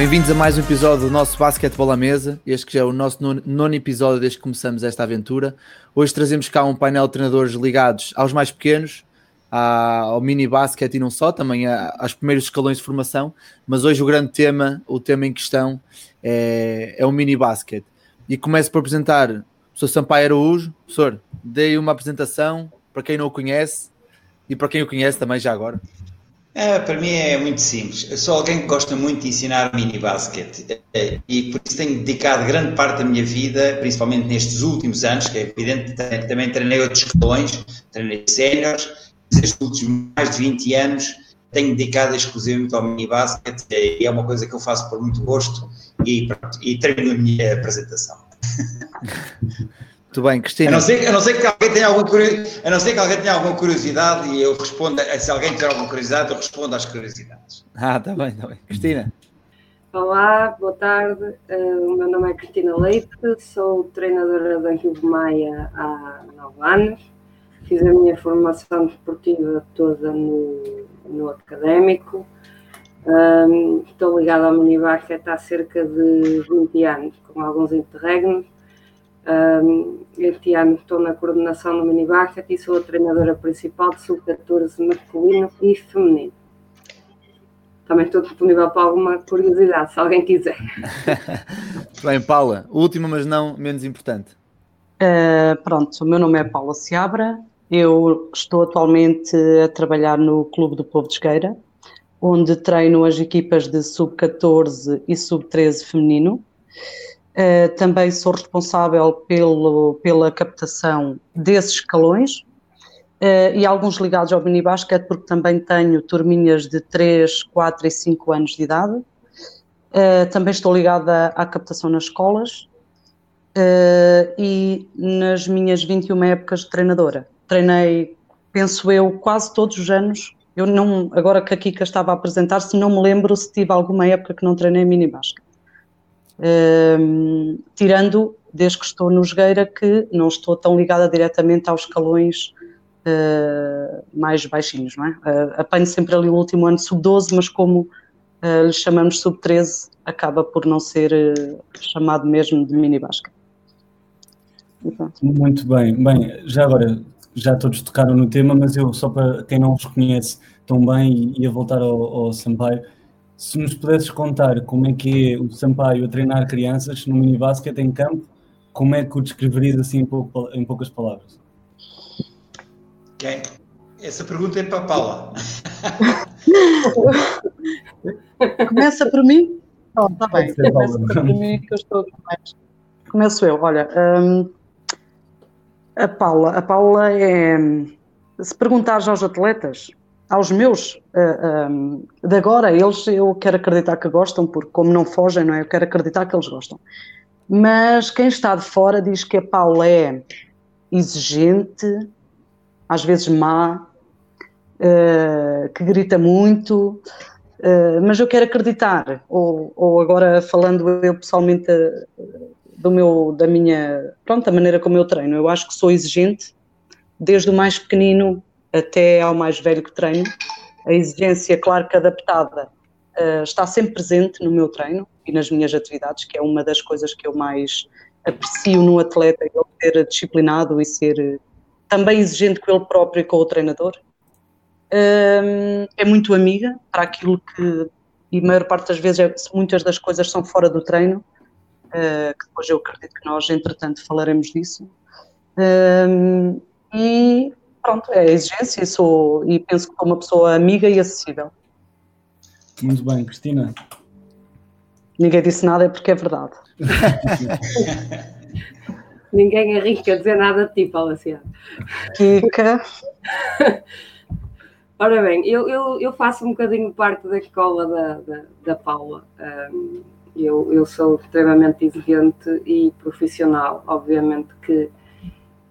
Bem-vindos a mais um episódio do nosso Basquetebol à Mesa. Este que já é o nosso nono, episódio desde que começamos esta aventura. Hoje trazemos cá um painel de treinadores ligados aos mais pequenos, ao mini basquete e não só, também aos primeiros escalões de formação. Mas hoje o grande tema, o tema em questão, é, é o mini basquete. E começo por apresentar o Sr. Sampaio Araújo. Professor, dei uma apresentação para quem não o conhece e para quem o conhece também já agora. É, para mim é muito simples. Eu sou alguém que gosta muito de ensinar mini basquete e por isso tenho dedicado grande parte da minha vida, principalmente nestes últimos anos, que é evidente, também treinei outros escalões, treinei séniores, nestes últimos mais de 20 anos tenho dedicado exclusivamente ao mini basquete e é uma coisa que eu faço por muito gosto e, pronto, e termino a minha apresentação. Muito bem, Cristina. A não ser, a não ser que alguém tenha alguma curiosidade, a não ser que alguém tenha alguma curiosidade e eu responda, se alguém tiver alguma curiosidade, eu respondo às curiosidades. Ah, está bem, está bem. Cristina. Olá, boa tarde. Uh, o meu nome é Cristina Leite, sou treinadora da Rio Maia há nove anos. Fiz a minha formação desportiva toda no, no académico. Um, estou ligada ao minibasket há cerca de 20 anos, com alguns interregnos um, este ano estou na coordenação do minibasket e sou a treinadora principal de sub-14 masculino e feminino. Também estou disponível para alguma curiosidade, se alguém quiser. Bem, Paula, última, mas não menos importante. Uh, pronto, o meu nome é Paula Seabra, eu estou atualmente a trabalhar no Clube do Povo de Esgueira, onde treino as equipas de sub-14 e sub-13 feminino. Uh, também sou responsável pelo, pela captação desses escalões uh, e alguns ligados ao minibasket, porque também tenho turminhas de 3, 4 e 5 anos de idade. Uh, também estou ligada à captação nas escolas e nas minhas 21 épocas de treinadora. Treinei, penso eu, quase todos os anos. Eu não, agora que a Kika estava a apresentar, se não me lembro se tive alguma época que não treinei tirando desde que estou no Jogueira que não estou tão ligada diretamente aos escalões uh, mais baixinhos, não é? Uh, apanho sempre ali o último ano sub-12, mas como uh, lhe chamamos sub-13, acaba por não ser chamado mesmo de mini basca. Muito bem. Bem, já agora, já todos tocaram no tema, mas eu, só para quem não os conhece tão bem, ia voltar ao, ao Sampaio se nos pudesses contar como é que é o Sampaio a treinar crianças no mini basquete em campo, como é que o descreverias assim em, pouco, em poucas palavras? Quem? Essa pergunta é para a Paula. Começa por mim? Oh, está bem, começa por mim que eu estou mais. Começo eu, olha. Hum, a Paula, a Paula é. Se perguntares aos atletas, aos meus uh, eh, um, ehm, de agora, eles eu quero acreditar que gostam, porque como não fogem, não é? Eu quero acreditar que eles gostam. Mas quem está de fora diz que a Paula é exigente, às vezes má, uh, que grita muito, uh, mas eu quero acreditar, ou, ou agora falando eu pessoalmente do meu, da minha, pronto, da maneira como eu treino, eu acho que sou exigente, desde o mais pequenino até ao mais velho que treino. A exigência, claro que adaptada, uh, está sempre presente no meu treino e nas minhas atividades, que é uma das coisas que eu mais aprecio no atleta, ele ser disciplinado e ser eh, também exigente com ele próprio e com o treinador. Uh, é muito amiga para aquilo que, e a maior parte das vezes, é, muitas das coisas são fora do treino, uh, que depois eu acredito que nós, entretanto, falaremos disso. Uh, e pronto, é a exigência e, sou, e penso que sou uma pessoa amiga e acessível. Muito bem, Cristina. Ninguém disse nada é porque é verdade. Ninguém arrisca a dizer nada de ti, Paula Kika. Ora bem, eu, eu, eu, faço um bocadinho parte da escola da, da, da Paula. Um, eu, eu sou extremamente exigente e profissional. Obviamente que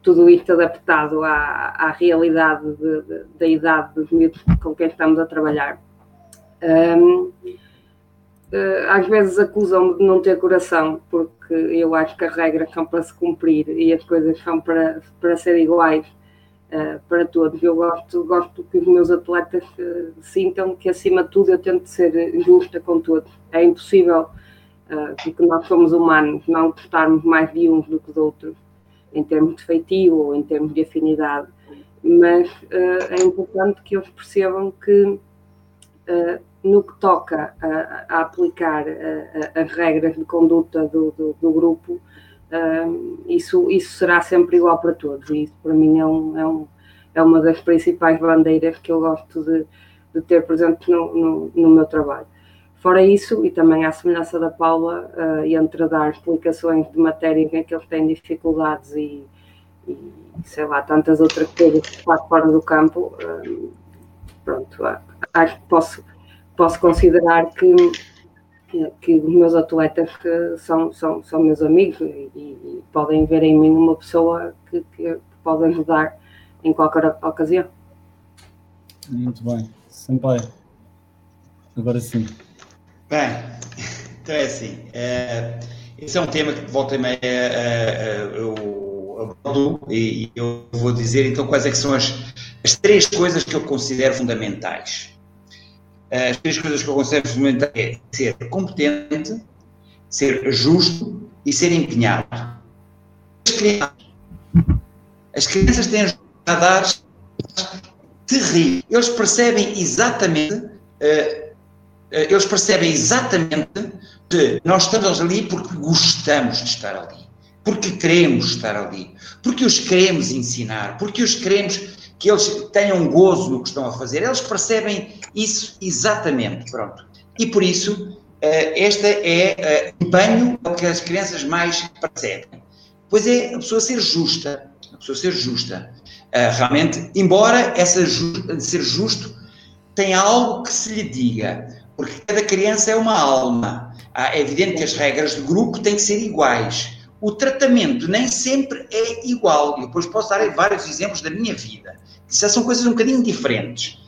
tudo isto adaptado à, à realidade de, de, da idade com quem estamos a trabalhar. Um, eh, às vezes acusam-me de não ter coração, porque eu acho que as regras são para se cumprir e as coisas são para, para ser iguais. uh, para todos. Eu gosto, gosto que os meus atletas uh, sintam que, acima de tudo, eu tento ser justa com todos. É impossível, uh, porque nós somos humanos, não gostarmos mais de uns do que de outros, em termos de feitio ou em termos de afinidade. Mas é importante que eles percebam que no que toca a, a aplicar as regras de conduta do, do, do grupo, isso, isso será sempre igual para todos, e isso para mim é, um, é, um, é uma das principais bandeiras que eu gosto de, de ter presente no, no, no, meu trabalho. Fora isso, e também à semelhança da Paula, uh, entre dar explicações de matérias em que eles têm dificuldades e, e sei lá, tantas outras coisas que fora do campo, uh, pronto, acho que posso, posso considerar que que os meus atletas são, são, são meus amigos e, e podem ver em mim uma pessoa que, que pode ajudar em qualquer ocasião. Muito bem. Sampaio. Agora sim. Bem, então é assim. É, esse é um tema que volta e meia é, eu abordo e eu vou dizer então quais é que são as, as três coisas que eu considero fundamentais as três coisas que eu considero fundamentais é ser competente, ser justo e ser empenhado. As crianças, as crianças têm radares terríveis. Eles percebem exatamente, uh, eles percebem exatamente que nós estamos ali porque gostamos de estar ali, porque queremos estar ali, porque os queremos ensinar, porque os queremos que eles tenham gozo no que estão a fazer. Eles percebem isso exatamente, pronto. E por isso, eh, este é o empenho que as crianças mais percebem. Pois é a pessoa ser justa, a pessoa ser justa. Eh, realmente, embora essa ser justo tenha algo que se lhe diga, porque cada criança é uma alma. Ah, é evidente que as regras do grupo têm que ser iguais. O tratamento nem sempre é igual. Eu depois posso dar vários exemplos da minha vida. Isso são coisas um bocadinho diferentes.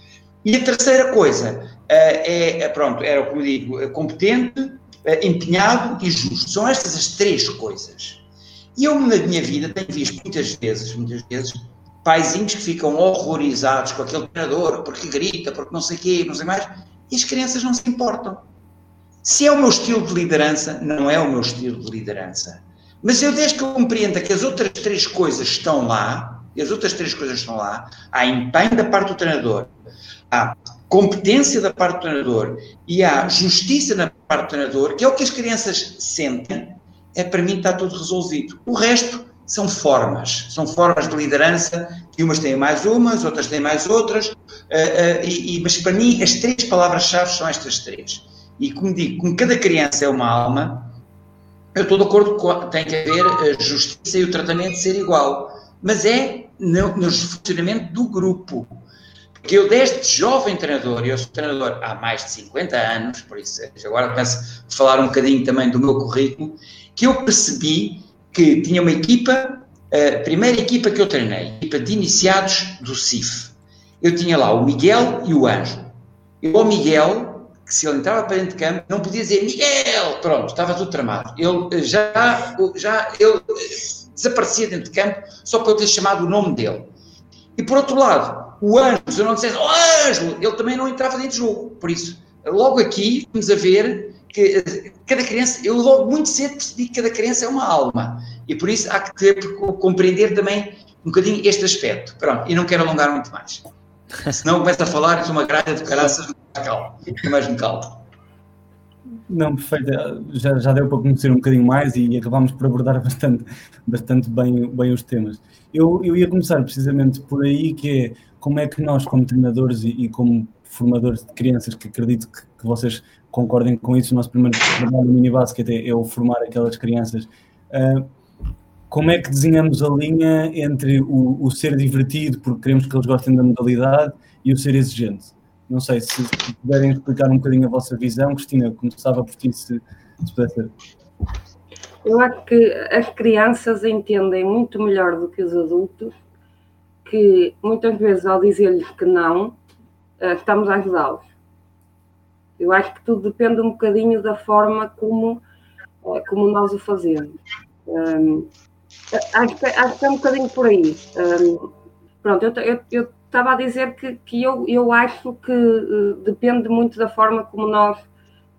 E a terceira coisa é, é pronto, era como digo, é competente, é, empenhado e justo. São estas as três coisas. E eu, na minha vida, tenho visto muitas vezes, muitas vezes, paizinhos que ficam horrorizados com aquele treinador, porque grita, porque não sei o quê, não sei mais, e as crianças não se importam. Se é o meu estilo de liderança, não é o meu estilo de liderança. Mas eu, desde que eu compreenda que as outras três coisas estão lá, e as outras três coisas estão lá, há empenho da parte do treinador, há competência da parte do treinador e há justiça da parte do treinador, que é o que as crianças sentem, é para mim está tudo resolvido. O resto são formas, são formas de liderança, que umas têm mais umas, outras têm mais outras, uh, uh, e, e, mas para mim as três palavras-chave são estas três. E como digo, como cada criança é uma alma, eu estou de acordo com tem que haver a justiça e o tratamento ser igual mas é no, no funcionamento do grupo. Porque eu, desde jovem treinador, e eu sou treinador há mais de 50 anos, por isso agora começo a falar um bocadinho também do meu currículo, que eu percebi que tinha uma equipa, a primeira equipa que eu treinei, equipa de iniciados do CIF. Eu tinha lá o Miguel e o Anjo. Eu, o Miguel, que se ele entrava para dentro de campo, não podia dizer Miguel, pronto, estava tudo tramado. Ele já, já ele desaparecia dentro de campo só para eu ter chamado o nome dele. E por outro lado, o Anjo, se eu não dissesse, oh, Ângelo, ele também não entrava dentro de jogo. Por isso, logo aqui, vamos a ver que cada criança, eu logo muito cedo percebi que cada criança é uma alma. E por isso há que ter, compreender também um bocadinho este aspecto. Pronto, e não quero alongar muito mais. Senão começo a falar e sou uma gralha de caraças, calma, mais me calmo. Não, perfeito. Já, já deu para conhecer um bocadinho mais e acabámos por abordar bastante, bastante bem, bem os temas. Eu, eu ia começar precisamente por aí, que é como é que nós, como treinadores e, e como formadores de crianças, que acredito que, que, vocês concordem com isso, o nosso primeiro trabalho no minibasket é, é o formar aquelas crianças. Uh, como é que desenhamos a linha entre o, o ser divertido, porque queremos que eles gostem da modalidade, e o ser exigente? Não sei se, puderem explicar um bocadinho a vossa visão. Cristina, começava por ti, se, se puder ser. Eu acho que as crianças entendem muito melhor do que os adultos que muitas vezes ao dizer-lhes que não, eh, estamos a ajudá-los. Eu acho que tudo depende um bocadinho da forma como, eh, como nós o fazemos. Um, acho, que, acho que é um bocadinho por aí. Um, pronto, eu estava a dizer que, que eu, eu acho que uh, depende muito da forma como nós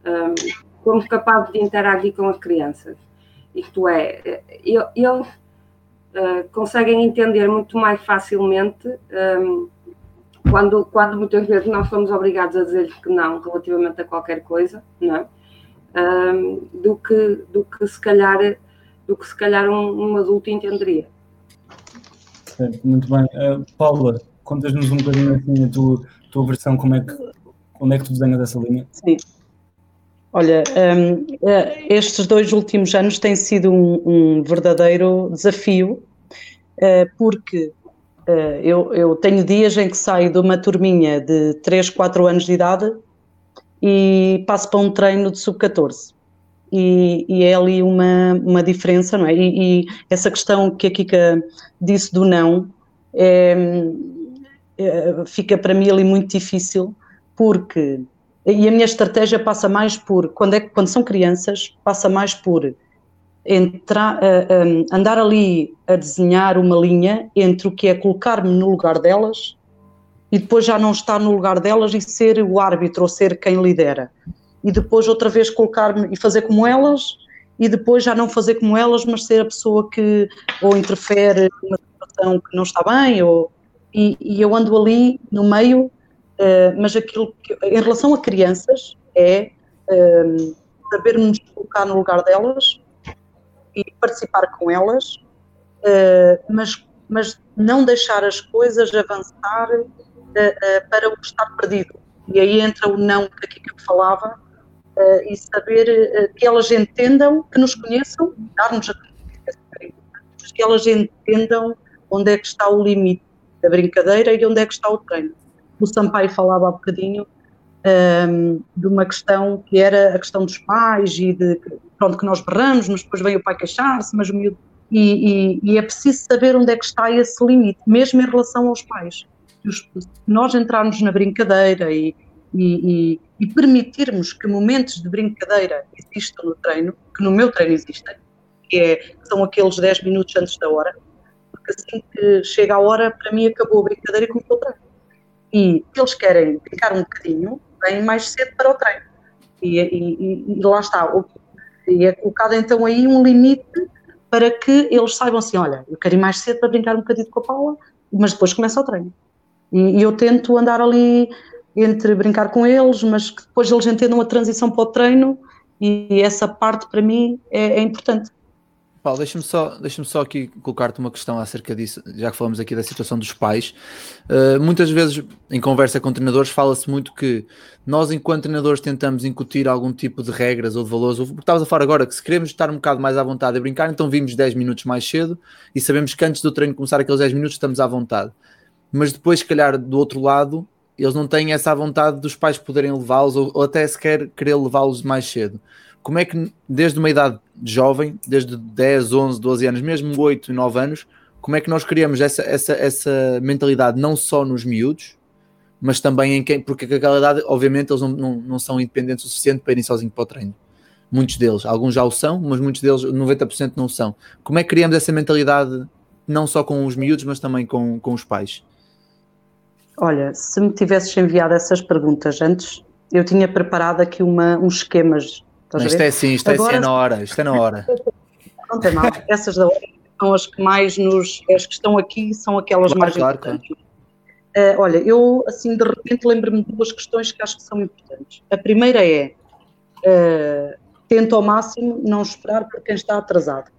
um, somos capazes de interagir com as crianças. Isto é, eles uh, conseguem entender muito mais facilmente um, quando, quando muitas vezes nós somos obrigados a dizer que não relativamente a qualquer coisa, não é? Um, do, que, do que se calhar, do que se calhar um, um adulto entenderia. Muito bem. Uh, Paula, contas-nos um bocadinho assim a tua, tua versão, como é que, onde é que tu desenhas essa linha? Sim. Olha, um, eh, estes dois últimos anos têm sido um, um verdadeiro desafio, uh, porque eu, eu, tenho dias em que saio de uma turminha de 3, 4 anos de idade e passo para um treino de sub-14. E, e, é ali uma, uma diferença, não é? E, e, essa questão que a Kika disse do não é, é, fica para mim ali muito difícil, porque e a minha estratégia passa mais por, quando, é, quando são crianças, passa mais por entrar, uh, um, andar ali a desenhar uma linha entre o que é colocar-me no lugar delas e depois já não estar no lugar delas e ser o árbitro ou ser quem lidera. E depois outra vez colocar-me e fazer como elas e depois já não fazer como elas, mas ser a pessoa que ou interfere numa situação que não está bem ou, e, e eu ando ali no meio Uh, mas aquilo que, em relação a crianças, é uh, sabermos colocar no lugar delas e participar com elas, uh, mas, mas não deixar as coisas avançar para o estar perdido. E aí entra o não que aqui que eu falava, e saber que elas entendam, que nos conheçam, dar-nos a que elas entendam onde é que está o limite da brincadeira e onde é que está o treino o Sampaio falava há bocadinho um, de uma questão que era a questão dos pais e de pronto que nós berramos, mas depois vem o pai queixar-se, mas o miúdo e, e, e, é preciso saber onde é que está esse limite, mesmo em relação aos pais. Se nós entrarmos na brincadeira e, e, e, permitirmos que momentos de brincadeira existam no treino, que no meu treino existem, que é, são aqueles 10 minutos antes da hora, porque assim que chega a hora, para mim acabou a brincadeira e começou o treino e eles querem ficar um bocadinho, vêm mais cedo para o treino. E, e, e lá está. E é colocado então aí um limite para que eles saibam assim: olha, eu quero ir mais cedo para brincar um bocadinho com a Paula, mas depois começa o treino. E, e eu tento andar ali entre brincar com eles, mas que depois eles entendam a transição para o treino e essa parte para mim é, é importante. Paulo, deixa-me só, deixa só aqui colocar-te uma questão acerca disso, já que falamos aqui da situação dos pais. Uh, muitas vezes, em conversa com treinadores, fala-se muito que nós, enquanto treinadores, tentamos incutir algum tipo de regras ou de valores. Porque estavas a falar agora que se queremos estar um bocado mais à vontade a brincar, então vimos 10 minutos mais cedo e sabemos que antes do treino começar aqueles 10 minutos estamos à vontade. Mas depois, se calhar, do outro lado, eles não têm essa vontade dos pais poderem levá-los ou, ou até sequer querer levá-los mais cedo como é que desde uma idade jovem, desde 10, 11, 12 anos, mesmo 8 e 9 anos, como é que nós criamos essa, essa, essa mentalidade não só nos miúdos, mas também em quem, porque aquela idade, obviamente, eles não, não, não são independentes o suficiente para irem sozinhos para o treino. Muitos deles, alguns já o são, mas muitos deles, 90% não são. Como é que criamos essa mentalidade não só com os miúdos, mas também com, com os pais? Olha, se me tivesses enviado essas perguntas antes, eu tinha preparado aqui uma, uns esquemas isto é sim, isto Agora, é sim, é na hora, isto é na hora. Não tem mal, essas da hora são as que mais nos, as que estão aqui são aquelas claro, mais claro, importantes. Claro. Uh, olha, eu assim de repente lembro-me de duas questões que acho que são importantes. A primeira é uh, tenta ao máximo não esperar por quem está atrasado.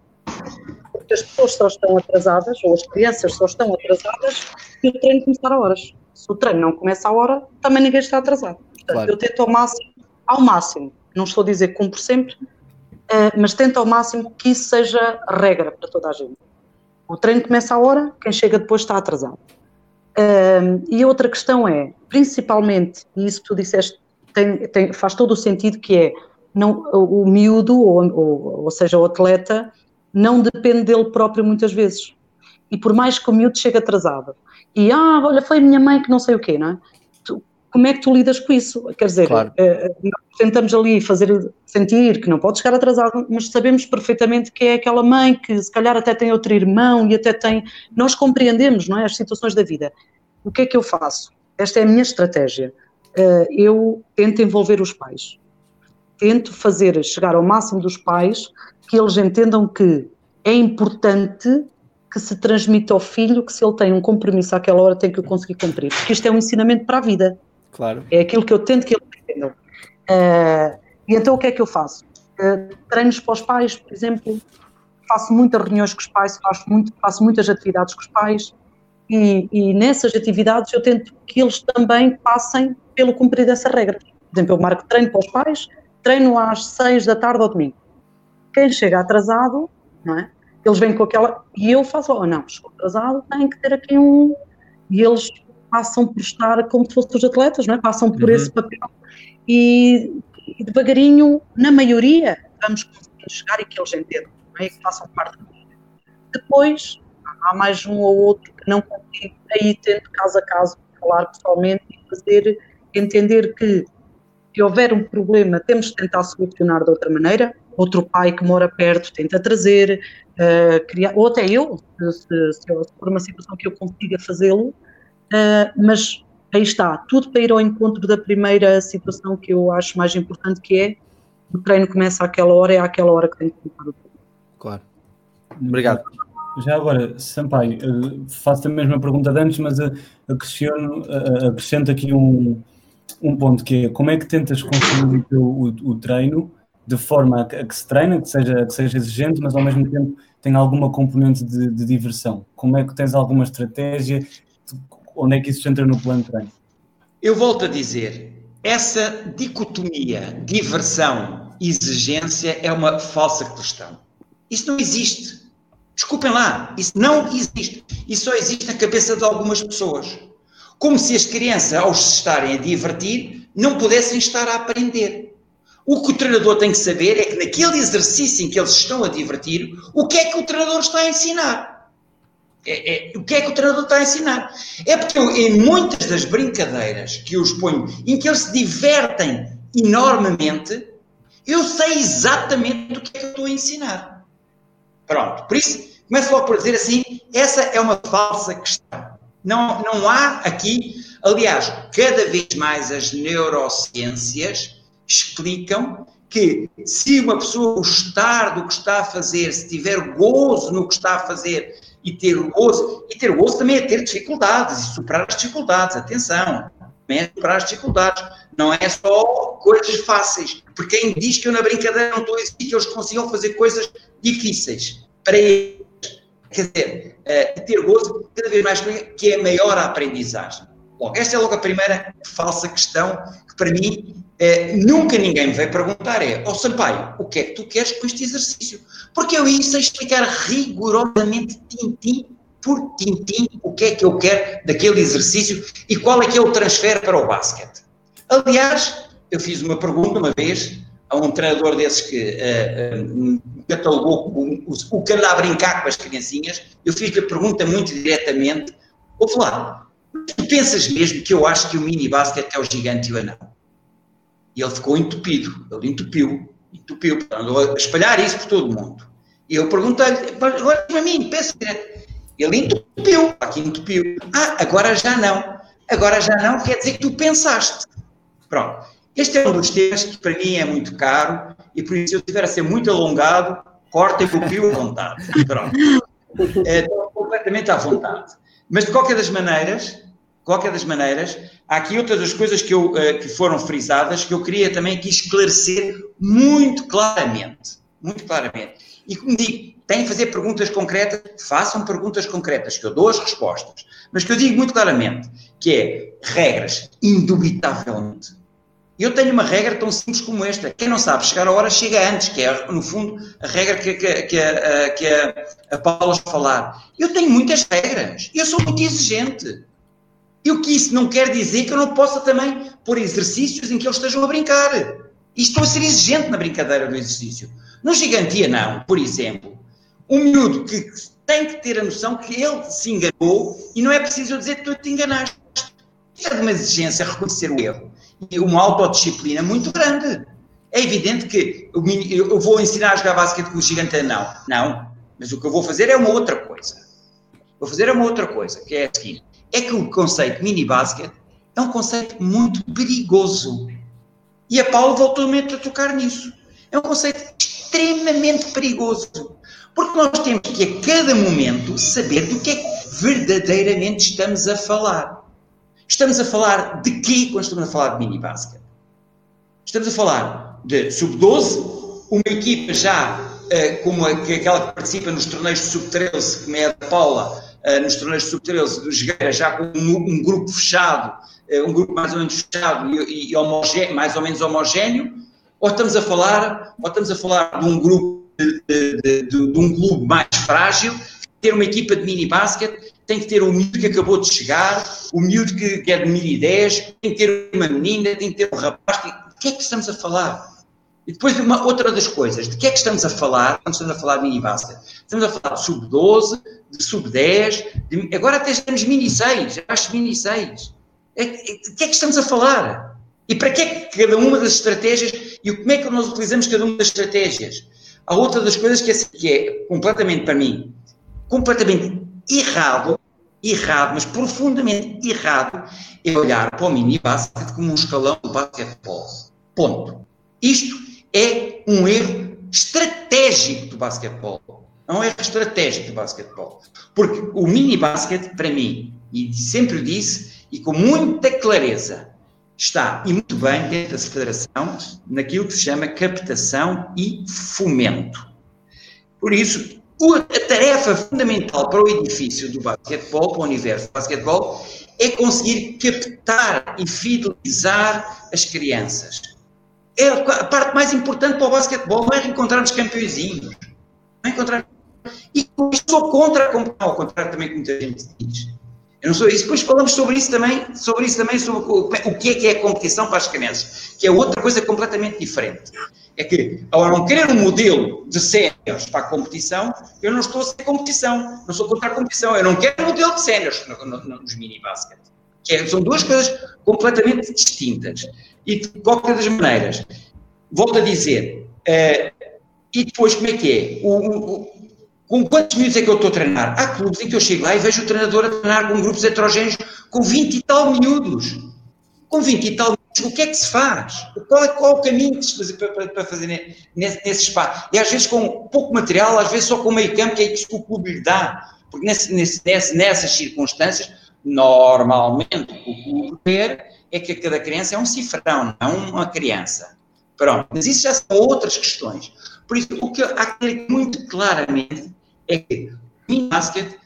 Porque as pessoas só estão atrasadas, ou as crianças só estão atrasadas se o treino começar a horas. Se o treino não começa a hora, também ninguém está atrasado. Portanto, claro. eu tento ao máximo, ao máximo, não estou a dizer que cumpro sempre, uh, mas tento ao máximo que isso seja regra para toda a gente. O treino começa à hora, quem chega depois está atrasado. Uh, e outra questão é, principalmente, e isso que tu disseste tem, tem, faz todo o sentido, que é não, o miúdo, ou, ou, ou seja, o atleta, não depende dele próprio muitas vezes. E por mais que o miúdo chegue atrasado, e ah, olha, foi a minha mãe que não sei o quê, não é? Como é que tu lidas com isso? Quer dizer, claro. uh, tentamos ali fazer sentir que não pode chegar atrasado, mas sabemos perfeitamente que é aquela mãe que se calhar até tem outro irmão e até tem. Nós compreendemos, não é? As situações da vida. O que é que eu faço? Esta é a minha estratégia. Uh, eu tento envolver os pais. Tento fazer chegar ao máximo dos pais que eles entendam que é importante que se transmita ao filho que se ele tem um compromisso àquela hora tem que o conseguir cumprir, porque isto é um ensinamento para a vida. Claro. É aquilo que eu tento que ele entenda. Uh, e então o que é que eu faço? Uh, treinos para os pais, por exemplo, faço muitas reuniões com os pais, faço, muito, faço muitas atividades com os pais e, e, nessas atividades eu tento que eles também passem pelo cumprir dessa regra. Por exemplo, eu marco treino para os pais, treino às seis da tarde ao domingo. Quem chega atrasado, não é? Eles vêm com aquela. E eu faço, oh, não, estou atrasado, tem que ter aqui um. E eles passam por estar como se fossem os atletas, não é? Passam por uhum. esse papel. E, e, devagarinho, na maioria, vamos conseguir chegar e que eles entendam, não é? que façam parte do Depois, há mais um ou outro que não consigo, aí tento caso a caso falar pessoalmente e fazer entender que se houver um problema, temos de tentar solucionar de outra maneira. Outro pai que mora perto tenta trazer, uh, criar, ou até eu, se, se, se, for uma situação que eu consiga fazê-lo, uh, mas aí está, tudo para ir ao encontro da primeira situação que eu acho mais importante, que é o treino começa àquela hora, é àquela hora que tem que começar o treino. Claro. Obrigado. Já agora, Sampaio, eh, faço a mesma pergunta de antes, mas acrescento, acrescento aqui um, um ponto que é como é que tentas construir o, o, o treino de forma a que, a que, se treina, que seja, que seja exigente, mas ao mesmo tempo tem alguma componente de, de diversão? Como é que tens alguma estratégia? Onde é que isso entra no plano de treino? Eu volto a dizer, essa dicotomia diversão-exigência é uma falsa questão. Isso não existe. Desculpem lá, isso não existe. Isso só existe na cabeça de algumas pessoas. Como se as crianças, ao se estarem a divertir, não pudessem estar a aprender. O que o treinador tem que saber é que naquele exercício em que eles estão a divertir, o que é que o treinador está a ensinar? É, é, o que é que o treinador está a ensinar? É porque eu, em muitas das brincadeiras que eu os ponho, em que eles se divertem enormemente, eu sei exatamente o que é que eu estou a ensinar. Pronto, por isso, começo logo por dizer assim: essa é uma falsa questão. Não, não há aqui, aliás, cada vez mais as neurociências explicam que se uma pessoa gostar do que está a fazer, se tiver gozo no que está a fazer e ter gozo, e ter gozo também é ter dificuldades e superar as dificuldades, atenção, é superar as dificuldades, não é só coisas fáceis, porque quem diz que eu na brincadeira não estou a dizer que eles consigam fazer coisas difíceis, para eles quer dizer, uh, ter gozo cada vez mais que é maior a aprendizagem. Bom, esta é logo a primeira falsa questão que para mim uh, nunca ninguém me veio perguntar é, ó oh, Sampaio, o que é que tu queres com este exercício? Porque eu ia explicar rigorosamente tintim por tintim o que é que eu quero daquele exercício e qual é que é o transfer para o basquete. Aliás, eu fiz uma pergunta uma vez a um treinador desses que uh, catalogou o, o, que anda a brincar com as criancinhas, eu fiz-lhe a pergunta muito diretamente, ouve lá, tu pensas mesmo que eu acho que o mini basket é o gigante e o anão? E ele ficou entupido, ele entupiu, entupiu, andou a espalhar isso por todo o mundo. E eu perguntei-lhe, agora para mim, pensa direto. Ele entupiu, aqui entupiu. Ah, agora já não. Agora já não quer dizer que tu pensaste. Pronto. Este é um dos temas que para mim é muito caro e por isso, se eu estiver a ser muito alongado, cortem o pio à vontade. Pronto. É, estou completamente à vontade. Mas de qualquer das maneiras, qualquer das maneiras, há aqui outras das coisas que, eu, uh, que foram frisadas que eu queria também aqui esclarecer muito claramente. Muito claramente. E como digo, têm que fazer perguntas concretas, façam perguntas concretas, que eu dou as respostas. Mas que eu digo muito claramente, que é regras, indubitavelmente eu tenho uma regra tão simples como esta. Quem não sabe chegar a hora, chega antes, que é, no fundo, a regra que, que, que, a, que a, a Paula falar. Eu tenho muitas regras. Eu sou muito exigente. E o que isso não quer dizer que eu não possa também pôr exercícios em que eles estejam a brincar. E estou a ser exigente na brincadeira do exercício. No gigantia, não. Por exemplo, um miúdo que tem que ter a noção que ele se enganou e não é preciso eu dizer que tu te enganaste. é de uma exigência reconhecer o erro e uma autodisciplina muito grande. É evidente que eu vou ensinar a jogar basquete com o gigante não. Não. Mas o que eu vou fazer é uma outra coisa. Vou fazer uma outra coisa, que é a seguinte. É que o conceito mini basket é um conceito muito perigoso. E a Paulo voltou a tocar nisso. É um conceito extremamente perigoso. Porque nós temos que, a cada momento, saber do que é que verdadeiramente estamos a falar. Estamos a falar de quê quando estamos a falar de mini basket? Estamos a falar de sub-12, uma equipa já uh, como aquela que participa nos torneios de sub-13, como é a Paula, nos torneios de sub-13 do Jogueira, já com um, um grupo fechado, uh, um grupo mais ou menos fechado e, e homogéneo, mais ou menos homogéneo, ou estamos a falar, ou estamos a falar de um grupo de, de, de, de um clube mais frágil, ter uma equipa de mini basket, tem que ter o miúdo que acabou de chegar, o miúdo que, que é de 1010, tem que ter uma menina, tem que ter um rapaz. De que é que estamos a falar? E depois, uma outra das coisas, de que é que estamos a falar quando estamos a falar de mini basket? Estamos a falar de sub-12, de sub-10, de... agora até temos mini 6, acho mini 6. É, de que é que estamos a falar? E para que é que cada uma das estratégias e como é que nós utilizamos cada uma das estratégias? Há outra das coisas que é, que é completamente, para mim, completamente errado, errado, mas profundamente errado, é olhar para o mini basket como um escalão do basquetebol. Ponto. Isto é um erro estratégico do basquetebol. É estratégico do basquetebol. Porque o mini basket, para mim, e sempre disse, e com muita clareza, está, e muito bem, dentro da federação, naquilo que se chama captação e fomento. Por isso, a tarefa fundamental para o edifício do basquetebol, para o universo do basquetebol, é conseguir captar e fidelizar as crianças. É a parte mais importante para o basquetebol, não é encontrar os campeõezinhos. Não é encontrar... E sou contra, ao contrário também que muita gente diz. Eu não sou isso. Depois falamos sobre isso também, sobre isso também, sobre o que é que é a competição para as crianças, que é outra coisa completamente diferente. É que, ao não querer um modelo de séniores para a competição, eu não estou a ser competição, não sou contra a competição, eu não quero um modelo de séniores no, no, nos mini-basket. É, são duas coisas completamente distintas. E, de qualquer das maneiras, volto a dizer, uh, e depois como é que é? O, o, com quantos minutos é que eu estou a treinar? Há clubes em que eu chego lá e vejo o treinador a treinar com grupos heterogéneos com 20 e tal miúdos. Com 20 e tal o que é que se faz? Qual é, qual é o caminho que se faz para, para, fazer nesse, nesse, espaço? E às vezes com pouco material, às vezes só com meio campo, que é isso que o clube lhe dá. Porque nesse, nesse, nessas circunstâncias, normalmente o que é que cada criança é um cifrão, não uma criança. Pronto, mas isso já são outras questões. Por isso, o que há que ter muito claramente é que mini basket,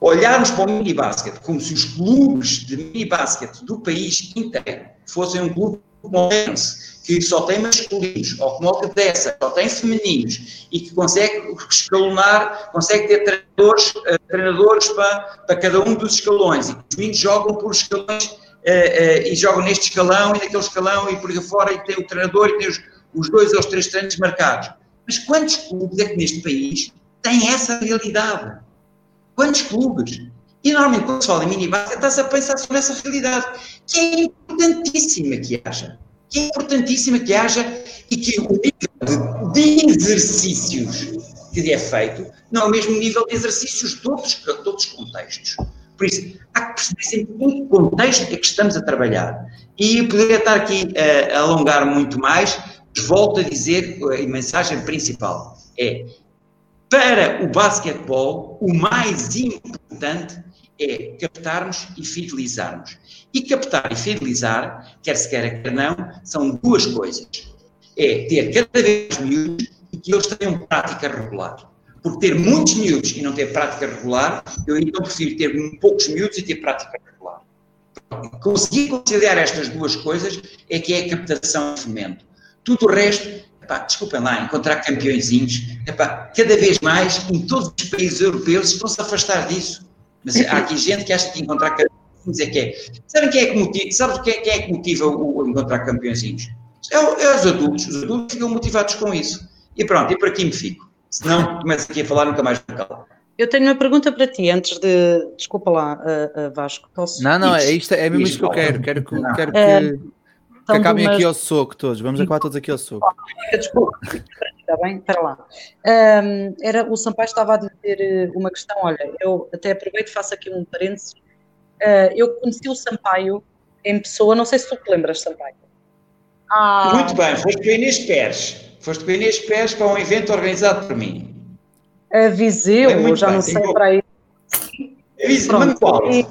olharmos para o mini basket como se os clubes de mini basket do país inteiro fossem um clube como o Lens, que só tem masculinos, ou como o Cadessa, só tem femininos, e que consegue escalonar, consegue ter treinadores, uh, treinadores para, para cada um dos escalões, e que os meninos jogam por escalões, uh, uh, e jogam neste escalão e naquele escalão, e por aí fora, e tem o treinador, e tem os, os dois ou os três treinos marcados. Mas quantos clubes é que neste país tem essa realidade. Quantos clubes? E normalmente quando se fala em minibase, está-se a pensar sobre essa realidade, que é importantíssima que haja. Importantíssima que haja e que o nível de, exercícios que é feito não é o mesmo nível de exercícios de todos, de todos os contextos. Por isso, há que perceber sempre em que contexto é que estamos a trabalhar. E poderia estar aqui a, a alongar muito mais, volto a dizer a mensagem principal é para o basquetebol, o mais importante é captarmos e fidelizarmos. E captar e fidelizar, quer se queira, quer não, são duas coisas. É ter cada vez miúdos e que eles tenham prática regular. Porque ter muitos miúdos e não ter prática regular, eu então prefiro ter poucos miúdos e ter prática regular. Conseguir conciliar estas duas coisas é que é a captação e fomento. Tudo o resto Epá, desculpem lá, encontrar campeõezinhos, cada vez mais em todos os países europeus estão-se a afastar disso. Mas há aqui gente que acha que encontrar campeõezinhos é que é. Sabem quem é que motiva, sabe quem, quem é que motiva o, o encontrar campeõezinhos? É, é, os adultos. Os adultos ficam motivados com isso. E pronto, e por aqui me fico. Senão começo aqui a falar nunca mais me calo. eu tenho uma pergunta para ti, antes de. Desculpa lá, uh, uh, Vasco. Posso... Não, não, é, isto, é mesmo isto que eu quero. Quero que, quero que, é, que acabem aqui ao soco todos. Vamos acabar todos aqui ao soco. Desculpa, está bem? Espera lá. Um, era, o Sampaio estava a dizer uma questão. Olha, eu até aproveito e faço aqui um parênteses. Uh, eu conheci o Sampaio em pessoa, não sei se tu te lembras, Sampaio. Ah, Muito bem, foste com a Inês Pérez. Foste com a Inês Pérez para um evento organizado por mim. A Viseu, é já bem, não sei para aí. Viseu, Mangualde.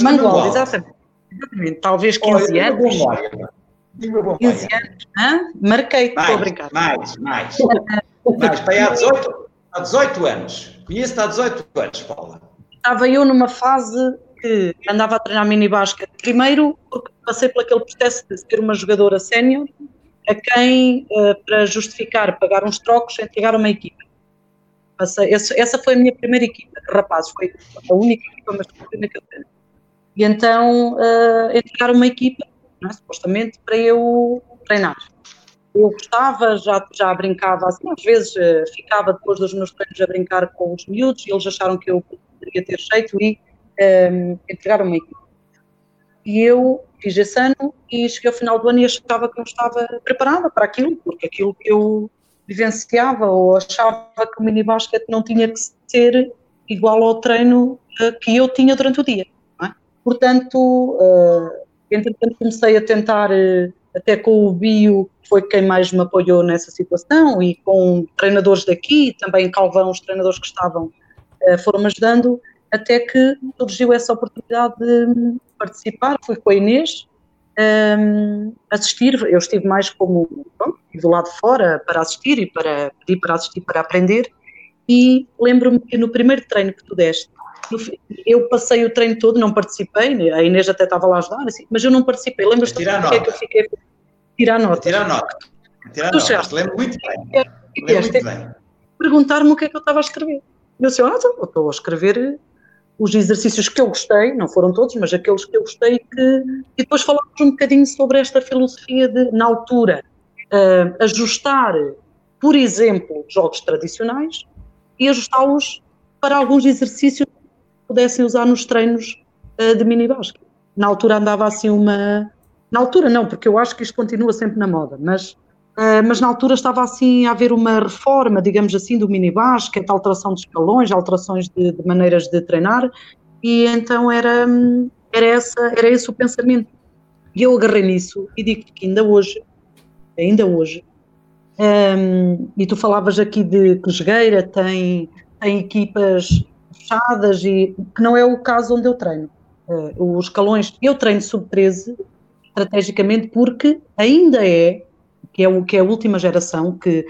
Mangualde, exatamente. exatamente. Talvez 15 Olha, anos. Memória, 15 anos. Hã? Marquei, estou a brincar. Mais, mais. mais, para aí há 18, há 18 anos. Conheço-te há 18 anos, Paula. Estava eu numa fase que andava a treinar mini basquete. Primeiro, porque passei por aquele processo de ser uma jogadora sénior, a quem, uh, para justificar pagar uns trocos, entregar uma equipa. Essa foi a minha primeira equipa de rapazes, foi a única equipa masculina que eu tenho. E então uh, entregaram uma equipa, é? supostamente, para eu treinar. Eu gostava, já, já brincava assim, às vezes uh, ficava depois dos meus treinos a brincar com os miúdos e eles acharam que eu poderia ter jeito e um, entregaram uma equipa. E eu fiz esse ano e cheguei ao final do ano e achava que não estava preparada para aquilo, porque aquilo que eu vivenciava ou achava que o mini basquete não tinha que ser igual ao treino uh, que eu tinha durante o dia. É? Portanto, uh, entretanto comecei a tentar, uh, até com o Bio, que foi quem mais me apoiou nessa situação, e com treinadores daqui, também Calvão, os treinadores que estavam, uh, foram-me ajudando, até que surgiu essa oportunidade de participar, fui com a Inês, um, assistir, eu estive mais como do lado de fora para assistir e para pedir para assistir para aprender. E lembro-me que no primeiro treino que tu deste eu passei o treino todo, não participei, a Inês até estava lá a ajudar, assim, mas eu não participei. Lembras-te do que é que eu fiquei? Tirar nota. Tirar nota. Tirar tu nota. Lembro muito bem. Lembro muito bem. Perguntar-me o que é que eu estava a escrever. Eu disse, ah, então, estou a escrever os exercícios que eu gostei, não foram todos, mas aqueles que eu gostei, que, e depois falámos um bocadinho sobre esta filosofia de, na altura, uh, ajustar, por exemplo, jogos tradicionais e ajustá-los para alguns exercícios pudessem usar nos treinos uh, de mini basquete. Na altura andava assim uma. Na altura não, porque eu acho que isto continua sempre na moda, mas Uh, mas na altura estava assim a haver uma reforma, digamos assim, do mini basquete, alteração de escalões, alterações de, de, maneiras de treinar, e então era, era, essa, era esse o pensamento. E eu agarrei nisso e digo que ainda hoje, ainda hoje, um, e tu falavas aqui de que Jogueira tem, tem equipas fechadas, e que não é o caso onde eu treino. Uh, os escalões, eu treino sub-13 estrategicamente porque ainda é que é, o, que é a última geração, que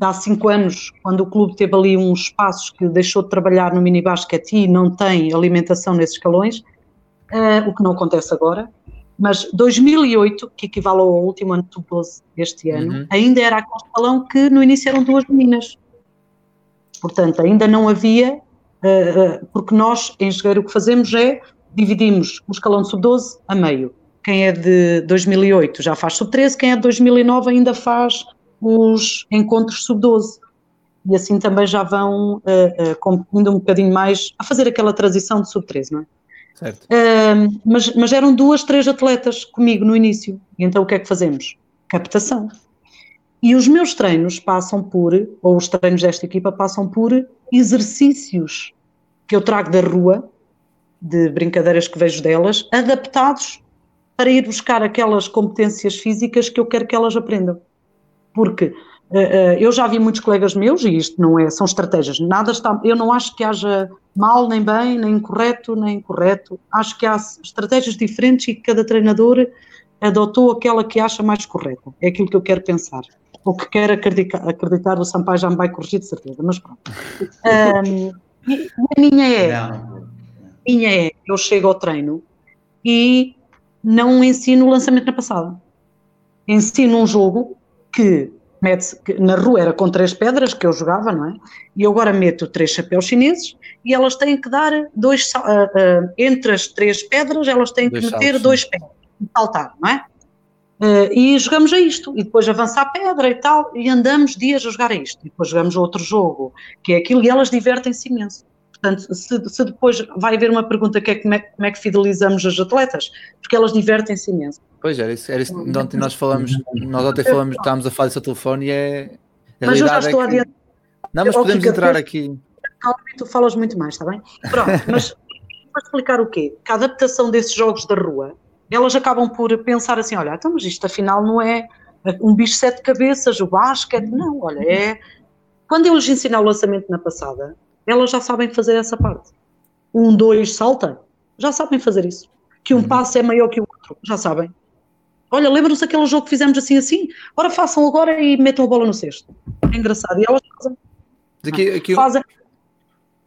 há cinco anos, quando o clube teve ali uns espaços que deixou de trabalhar no mini basquete e não tem alimentação nesses escalões, uh, o que não acontece agora, mas 2008, que equivale ao último ano do 12 deste ano, uhum. ainda era aquele escalão que no início eram duas meninas. Portanto, ainda não havia, porque nós em Jogueiro o que fazemos é dividimos o escalão de sub-12 a meio quem é de 2008 já faz sub-13, quem é de 2009 ainda faz os encontros sub-12. E assim também já vão uh, uh, competindo um bocadinho mais a fazer aquela transição de sub-13, não é? Certo. Uh, mas, mas eram duas, três atletas comigo no início. E então o que é que fazemos? Captação. E os meus treinos passam por, ou os treinos desta equipa passam por exercícios que eu trago da rua, de brincadeiras que vejo delas, adaptados para ir buscar aquelas competências físicas que eu quero que elas aprendam. Porque uh, uh, eu já vi muitos colegas meus, e isto não é, são estratégias, nada está, eu não acho que haja mal, nem bem, nem correto, nem incorreto, acho que há estratégias diferentes e cada treinador adotou aquela que acha mais correta, é aquilo que eu quero pensar, ou que quer acreditar, acreditar o Sampaio já me vai corrigir de certeza, mas pronto. Um, a minha é, a minha é, eu chego ao treino e não ensino o lançamento na passada. Ensino um jogo que, mete que na rua era com três pedras que eu jogava, não é? E agora meto três chapéus chineses e elas têm que dar dois, uh, uh, entre as três pedras, elas têm que dois meter saltos, dois pés e saltar, não é? Uh, e jogamos a isto, e depois avança a pedra e tal, e andamos dias a jogar a isto. E depois jogamos a outro jogo, que é aquilo, e elas divertem-se imenso. Portanto, se, se, depois vai haver uma pergunta que é como, é como é que fidelizamos as atletas, porque elas divertem-se imenso. Pois era isso, era isso. Ontem nós falamos, nós ontem falamos, estávamos a falar do seu telefone e é. Mas eu já estou é que... adiante. Não, mas podemos entrar aqui. Calma, tu falas muito mais, está bem? Pronto, mas para explicar o quê? Que a adaptação desses jogos da rua elas acabam por pensar assim: olha, então, mas isto afinal não é um bicho de sete cabeças, o basquete, não, olha, é. Quando eu lhes ensino o lançamento na passada, elas já sabem fazer essa parte. Um, dois, salta, já sabem fazer isso. Que um uhum. passo é maior que o outro, já sabem. Olha, lembram-se daquele jogo que fizemos assim assim? Ora, façam agora e metam a bola no cesto. É engraçado. E elas fazem. Aqui, aqui fazem.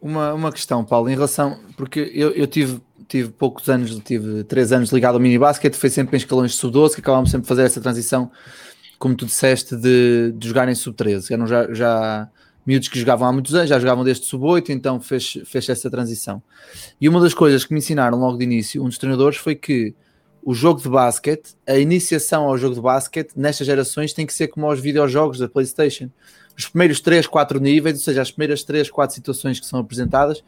Uma, uma questão, Paulo, em relação. Porque eu, eu tive tive poucos anos, tive três anos ligado ao mini basquete, foi sempre em escalões de sub-12 que acabámos sempre de fazer essa transição, como tu disseste, de, de jogar em sub-13. Eram já, já miúdos que jogavam há muitos anos, já jogavam desde sub-8, então fez, fez essa transição. E uma das coisas que me ensinaram logo de início, um dos treinadores, foi que o jogo de basquete, a iniciação ao jogo de basquete, nestas gerações, tem que ser como aos videojogos da PlayStation. Os primeiros 3, 4 níveis, ou seja, as primeiras 3, 4 situações que são apresentadas,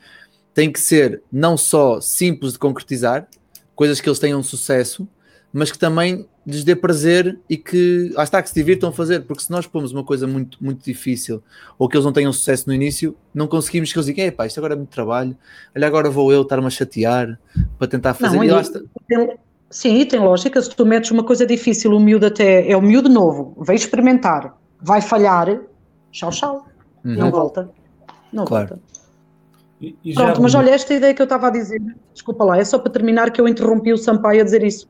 tem que ser não só simples de concretizar, coisas que eles tenham sucesso, mas que também lhes dê prazer e que lá está que se divirtam a fazer, porque se nós pomos uma coisa muito, muito difícil ou que eles não tenham sucesso no início, não conseguimos que eles digam, pá, isto agora é muito trabalho, olha, agora vou eu estar-me a chatear para tentar fazer. Não, e está... tem, sim, tem lógica, se tu metes uma coisa difícil, o miúdo até é o miúdo novo, vai experimentar, vai falhar, tchau, tchau, uhum. não volta. Não claro. volta. E, Pronto, mas olha, esta ideia que eu estava a dizer, desculpa lá, é só para terminar que eu interrompi o Sampaio a dizer isso.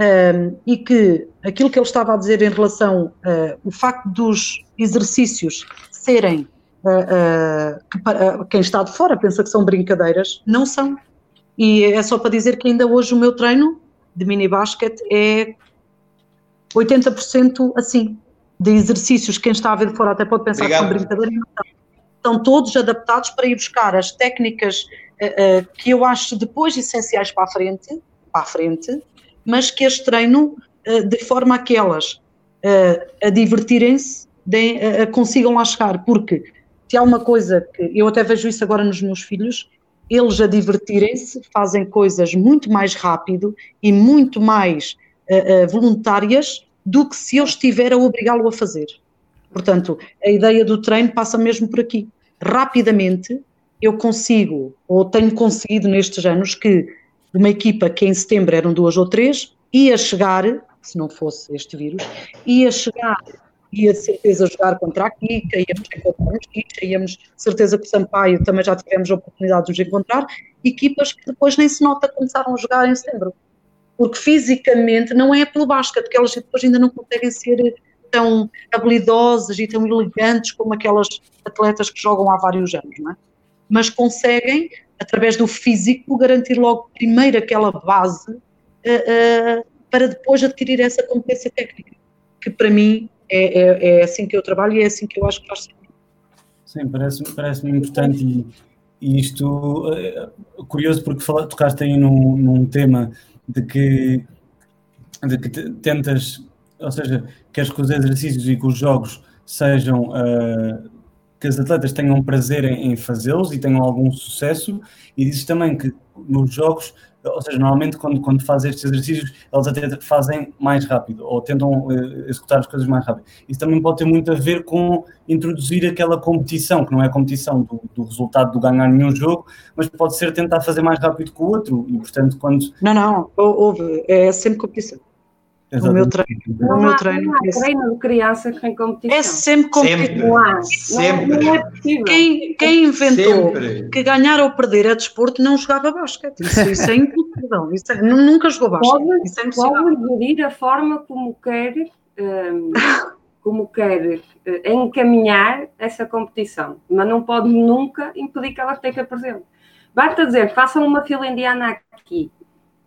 Um, e que aquilo que ele estava a dizer em relação uh, o facto dos exercícios serem uh, uh, que para, quem está de fora pensa que são brincadeiras, não são. E é só para dizer que ainda hoje o meu treino de mini basket é 80% assim, de exercícios. Quem está a ver de fora até pode pensar Obrigado. que são brincadeiras, não são estão todos adaptados para ir buscar as técnicas uh, uh, que eu acho depois essenciais para a frente, para a frente, mas que as treino uh, de forma a que elas a divertirem-se, consigam lá chegar, porque se há uma coisa que eu até vejo isso agora nos meus filhos, eles a divertirem-se fazem coisas muito mais rápido e muito mais voluntárias do que se eu estiver a obrigá-lo a fazer. Portanto, a ideia do treino passa mesmo por aqui. Rapidamente eu consigo, ou tenho conseguido nestes anos, que uma equipa que em setembro eram duas ou três, ia chegar, se não fosse este vírus, ia chegar, ia de certeza jogar contra a Kika, íamos encontrar os Kika, íamos, certeza que o Sampaio também já tivemos a oportunidade de os encontrar, equipas que depois nem se nota começaram a jogar em setembro. Porque fisicamente não é pelo basquete, porque elas depois ainda não conseguem ser tão habilidosas e tão elegantes como aquelas atletas que jogam há vários anos, não é? Mas conseguem, através do físico, garantir logo primeiro aquela base uh, uh, para depois adquirir essa competência técnica, que para mim é, é, é, assim que eu trabalho e é assim que eu acho que faz sentido. Sim, parece-me parece importante e, e isto é curioso porque tocaste aí num, num tema de que, de que tentas ou seja, queres que os exercícios e que os jogos sejam uh, que os atletas tenham prazer em, em fazê-los e tenham algum sucesso, e dizes também que nos jogos, ou seja, normalmente quando, quando fazem estes exercícios, eles até fazem mais rápido, ou tentam uh, executar as coisas mais rápido. Isso também pode ter muito a ver com introduzir aquela competição, que não é a competição do, do resultado de ganhar nenhum jogo, mas pode ser tentar fazer mais rápido que o outro, e portanto quando... Não, não, houve, é sempre competição. Exatamente. O meu treino, não o meu treino, não há é treino de criança sem competição. É sempre competição. Sempre. Não, não é possível. Quem, quem inventou sempre. que ganhar ou perder é desporto não jogava basquete. Isso, isso é impossível. Isso é, nunca jogou basquete. Pode, isso é pode gerir a forma como quer, um, como quer uh, encaminhar essa competição, mas não pode nunca impedir que ela esteja presente. Basta dizer, façam uma fila indiana aqui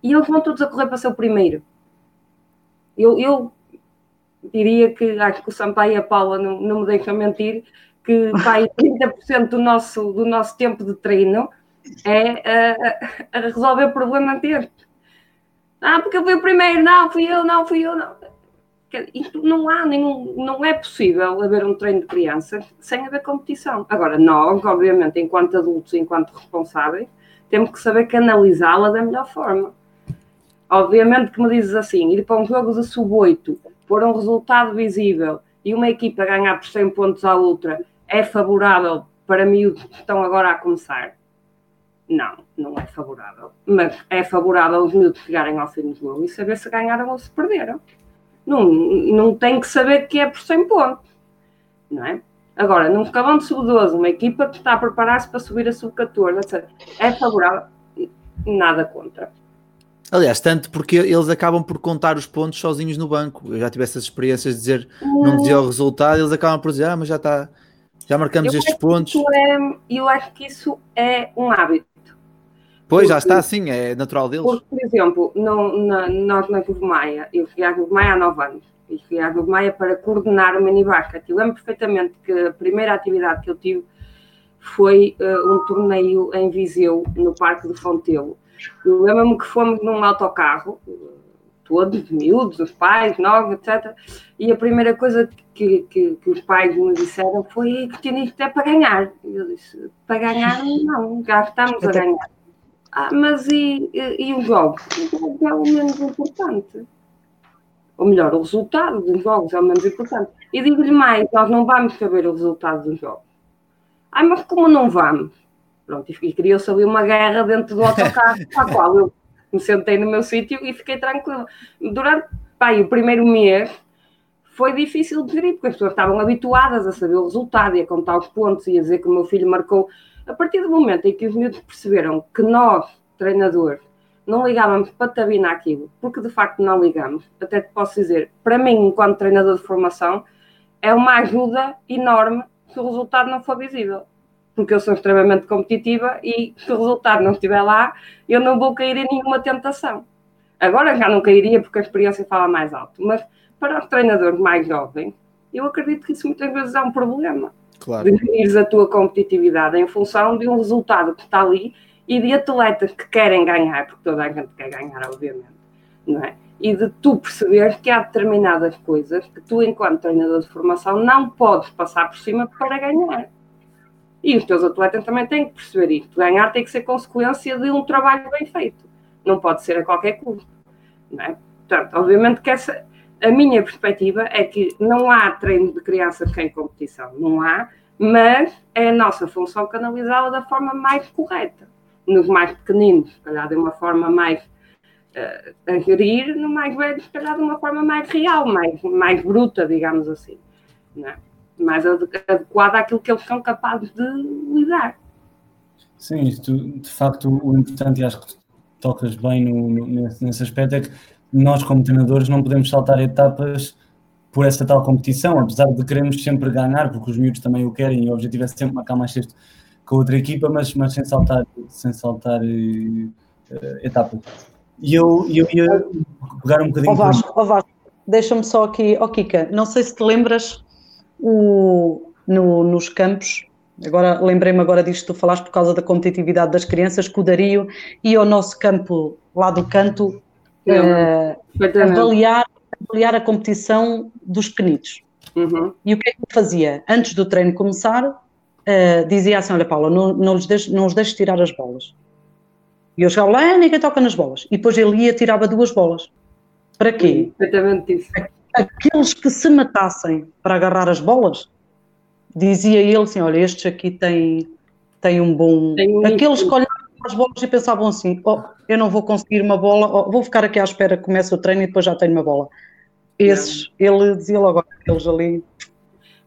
e eles vão todos a correr para ser o primeiro eu, eu diria que acho que o Sampaio e a Paula não, não me deixam mentir, que vai 30% do nosso, do nosso tempo de treino é a, a resolver o problema dele. Ah, porque eu fui o primeiro, não, fui eu, não, fui eu, não. não há nenhum, não é possível haver um treino de crianças sem haver competição. Agora, nós, obviamente, enquanto adultos, enquanto responsáveis, temos que saber canalizá-la da melhor forma. Obviamente que me dizes assim, ir para um jogo de sub-8, pôr um resultado visível e uma equipa ganhar por 100 pontos à outra é favorável para miúdos que estão agora a começar? Não, não é favorável. Mas é favorável os miúdos chegarem ao fim do jogo e saber se ganharam ou se perderam. Não, não tem que saber que é por 100 pontos, não é? Agora, num escalão de sub-12, uma equipa que está a preparar-se para subir a sub-14, é favorável? Nada contra. Aliás, tanto porque eles acabam por contar os pontos sozinhos no banco. Eu já tive essas experiências de dizer, não dizia o resultado, eles acabam por dizer, ah, mas já está, já marcamos eu estes pontos. É, eu acho que isso é um hábito. Pois, porque, já está assim, é natural deles. Porque, por exemplo, no, na, nós na Grupo Maia, eu fui à Grupo Maia há 9 anos, e fui à Grupo Maia para coordenar o minibasket. Eu lembro perfeitamente que a primeira atividade que eu tive foi uh, um torneio em Viseu, no Parque do Fontelo. Eu lembro-me que fomos num autocarro, todos, miúdos, os pais, nós, etc. E a primeira coisa que, que, que os pais me disseram foi que tinha isto é para ganhar. Eu disse, para ganhar não, já estamos a ganhar. Ah, mas e, e, e o jogo? O jogo é o menos importante. Ou melhor, o resultado dos jogos é o menos importante. E digo-lhe mais, nós não vamos saber o resultado dos jogos. Ah, mas como não vamos? Pronto, e criou-se ali uma guerra dentro do autocarro, a qual eu me sentei no meu sítio e fiquei tranquilo. Durante pai, o primeiro mês foi difícil de gerir, porque as pessoas estavam habituadas a saber o resultado e a contar os pontos e a dizer que o meu filho marcou. A partir do momento em que os miúdos perceberam que nós, treinadores, não ligávamos patabina aquilo, porque de facto não ligamos, até te posso dizer, para mim, enquanto treinador de formação, é uma ajuda enorme se o resultado não for visível. Porque eu sou extremamente competitiva e se o resultado não estiver lá, eu não vou cair em nenhuma tentação. Agora já não cairia porque a experiência fala mais alto, mas para os treinadores mais jovens, eu acredito que isso muitas vezes é um problema. Claro. Definires a tua competitividade em função de um resultado que está ali e de atletas que querem ganhar, porque toda a gente quer ganhar, obviamente, não é? E de tu perceberes que há determinadas coisas que tu, enquanto treinador de formação, não podes passar por cima para ganhar. E os teus atletas também têm que perceber isto. Ganhar tem que ser consequência de um trabalho bem feito. Não pode ser a qualquer custo. Não é? Portanto, obviamente que essa, a minha perspectiva é que não há treino de crianças sem competição. Não há, mas é a nossa função canalizá-la da forma mais correta nos mais pequeninos, se calhar de uma forma mais uh, a gerir, no mais velho, se calhar de uma forma mais real, mais, mais bruta, digamos assim, é? Mais adequada àquilo que eles são capazes de lidar. Sim, isto, de facto, o importante, e acho que tocas bem no, no, nesse, nesse aspecto, é que nós, como treinadores, não podemos saltar etapas por essa tal competição, apesar de queremos sempre ganhar, porque os miúdos também o querem e o objetivo é sempre marcar mais cedo com outra equipa, mas, mas sem saltar, sem saltar uh, etapas. E eu, eu ia pegar um bocadinho. Ó Vasco, ó Vasco deixa-me só aqui, ó Kika, não sei se te lembras o, no, nos campos, agora lembrei-me agora disto, tu falaste por causa da competitividade das crianças, que o Dario ia ao nosso campo lá do canto uh, avaliar, avaliar a competição dos pequenitos. Uhum. E o que é que fazia? Antes do treino começar, uh, dizia assim: Olha, Paula, não, não, lhes deixes, não os deixes tirar as bolas. E eu chegava lá, ah, ninguém toca nas bolas. E depois ele ia e tirava duas bolas. Para quê? Exatamente isso. Aqueles que se matassem para agarrar as bolas, dizia ele assim: Olha, estes aqui têm, têm um bom. Um Aqueles que olhavam as bolas e pensavam assim: Oh, eu não vou conseguir uma bola, oh, vou ficar aqui à espera que comece o treino e depois já tenho uma bola. Esses, não. ele dizia logo, aqueles ali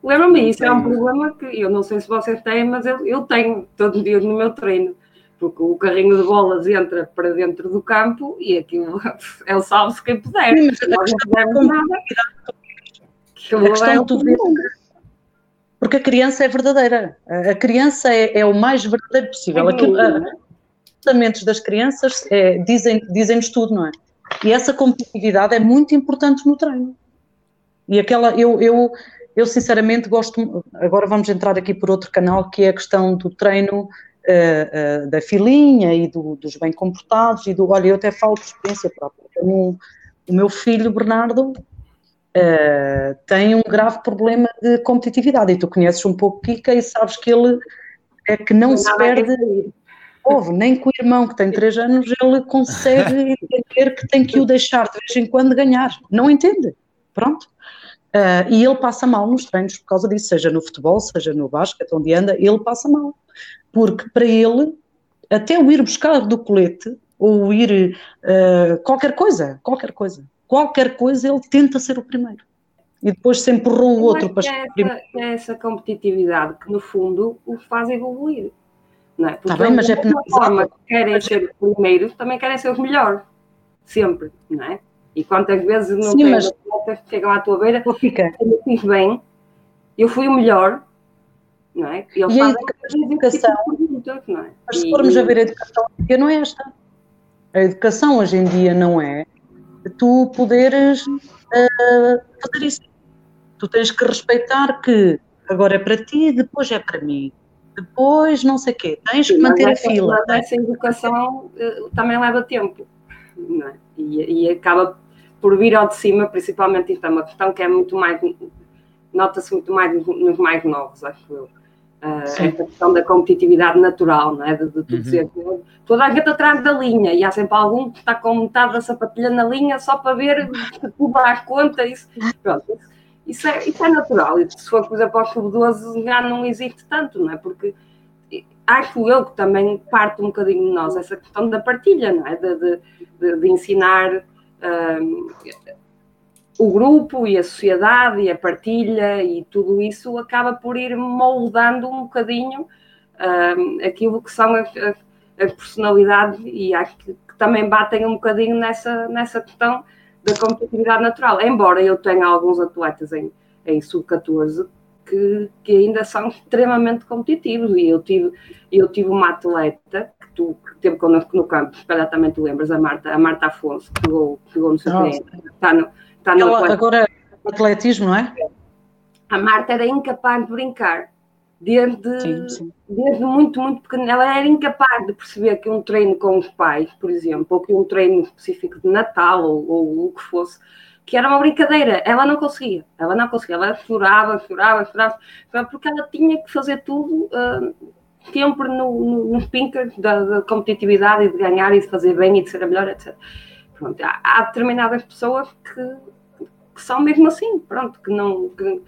Lembra-me, isso é um problema que eu não sei se vocês têm, mas eu, eu tenho todos os dias no meu treino. Porque o carrinho de bolas entra para dentro do campo e aquilo é o salve-se quem puder. Sim, mas nós não nada. A questão é tu porque a criança é verdadeira. A criança é, é o mais verdadeiro possível. Aquilo, os comportamentos das crianças é, dizem, dizem-nos tudo, não é? E essa competitividade é muito importante no treino. E aquela, eu, eu eu, sinceramente, gosto. Agora vamos entrar aqui por outro canal, que é a questão do treino uh, uh, da filhinha e do, dos bem comportados. E do. Olha, eu até falo por experiência própria. o meu filho, Bernardo, uh, tem um grave problema de competitividade. E tu conheces um pouco Kika e sabes que ele é que não, se perde. Houve, nem com o irmão que tem 3 anos ele consegue entender que tem que o deixar de vez em quando ganhar. Não entende. Pronto. Uh, e ele passa mal nos treinos por causa disso, seja no futebol, seja no basquete, onde anda, ele passa mal. Porque para ele, até o ir buscar do colete, ou ir uh, qualquer coisa, qualquer coisa, qualquer coisa, ele tenta ser o primeiro. E depois se empurrou o outro para é essa, é essa competitividade que, no fundo, o faz evoluir. Não é? Porque tá bem, mas é forma que querem ser os primeiros, também querem ser os melhores. Sempre, não é? E quantas vezes não Sim, tem mas... chegam à tua beira fica. eu fiz bem, eu fui o melhor, não é? E, e a educação, não é? mas se formos a ver a educação, não é esta. A educação hoje em dia não é tu poderes uh, fazer isso. Tu tens que respeitar que agora é para ti, depois é para mim. Depois não sei o quê. Tens que manter a fila. Mas essa educação uh, também leva tempo. É? E, e, acaba por vir ao de cima, principalmente é uma questão que é muito mais, nota-se muito mais nos mais novos, acho eu. Uh, esta questão da competitividade natural, não é? De, de, de uhum. dizer toda a gente atrás da linha e há sempre algum que está com metade da sapatilha na linha só para ver se tu dás conta. Isso, pronto, isso, isso, é, isso é natural. E se for, por exemplo, ao sub-12 já não existe tanto, não é? Porque acho eu que também parte um bocadinho de nós essa questão da partilha, não é? De, de, de ensinar. Um, o grupo e a sociedade e a partilha e tudo isso acaba por ir moldando um bocadinho um, aquilo que são as, as, as personalidades e acho que, que, também batem um bocadinho nessa, nessa questão da competitividade natural. Embora eu tenha alguns atletas em, em sub-14 que, que, ainda são extremamente competitivos e eu tive, eu tive uma atleta que tu que teve connosco no campo, se calhar também tu lembras, a Marta, a Marta Afonso, que chegou, chegou no seu está no Está no Ela, agora, atletismo, não é? A Marta era incapaz de brincar. Desde, sim, sim. desde muito, muito pequena. Ela era incapaz de perceber que um treino com os pais, por exemplo, ou que um treino específico de Natal, ou, ou o que fosse, que era uma brincadeira. Ela não conseguia. Ela não conseguia. Ela chorava, chorava, chorava, porque ela tinha que fazer tudo uh, sempre no, no, pinkers da, da, competitividade e de ganhar e de fazer bem e de ser a melhor, etc. Pronto, há, há determinadas pessoas que que são mesmo assim, pronto, que não, que,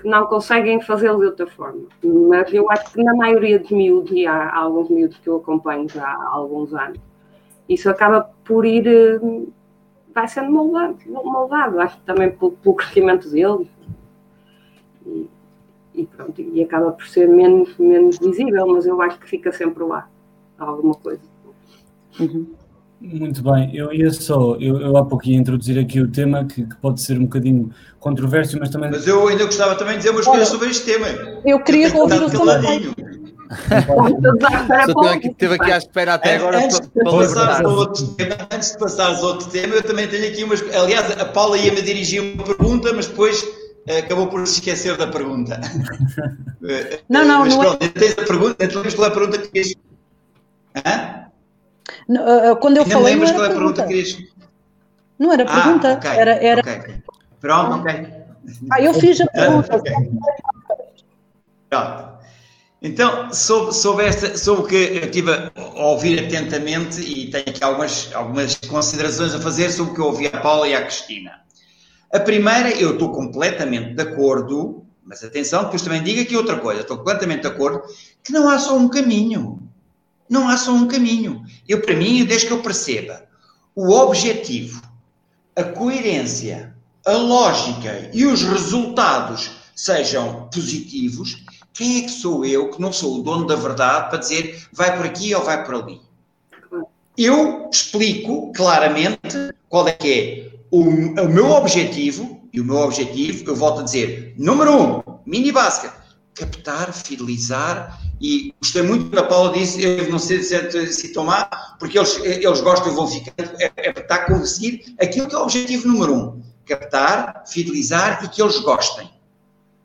que não conseguem fazê-lo de outra forma. Mas eu acho que na maioria dos miúdos, e há, há alguns miúdos que eu acompanho já há alguns anos, isso acaba por ir, eh, vai sendo moldado, moldado acho também pelo, pelo crescimento deles. E, e, pronto, e acaba por ser menos, menos visível, mas eu acho que fica sempre lá, alguma coisa. Uhum. Muito bem, eu ia só, eu, eu há pouco ia introduzir aqui o tema que, que, pode ser um bocadinho controverso, mas também. Mas eu ainda gostava também de dizer umas coisas sobre este tema. Eu queria ouvir o caladinho. Só aqui, esteve aqui à espera até agora antes, para, para de outro tema, antes de passares a outro tema, eu também tenho aqui umas. Aliás, a Paula ia-me dirigir uma pergunta, mas depois uh, acabou por se esquecer da pergunta. Não, não, mas não. Pronto, é... tens a pergunta, então qual é a pergunta que queres. Hã? Ah, ah, quando eu falei. Não lembras qual é a pergunta que querias? Não era pergunta, ah, okay, era. era... Okay. Pronto, ok. Ah, eu fiz a pergunta. okay. Pronto. Então, sobre, sobre, esta, sobre o que eu estive a ouvir atentamente e tenho aqui algumas, algumas considerações a fazer sobre o que eu ouvi à Paula e à Cristina. A primeira, eu estou completamente de acordo, mas atenção, depois também diga aqui outra coisa, estou completamente de acordo que não há só um caminho. Não há só um caminho. Eu, para mim, desde que eu perceba o objetivo, a coerência, a lógica e os resultados sejam positivos, quem é que sou eu, que não sou o dono da verdade, para dizer vai por aqui ou vai por ali? Eu explico claramente qual é que é o, o meu objetivo, e o meu objetivo, eu volto a dizer, número um, mini basket, captar, fidelizar e gostei muito da Paula disse, eu não sei se citou má, porque eles, eles gostam e vão ficando, é, é a conseguir aquilo que é o objetivo número um, captar, fidelizar e que eles gostem.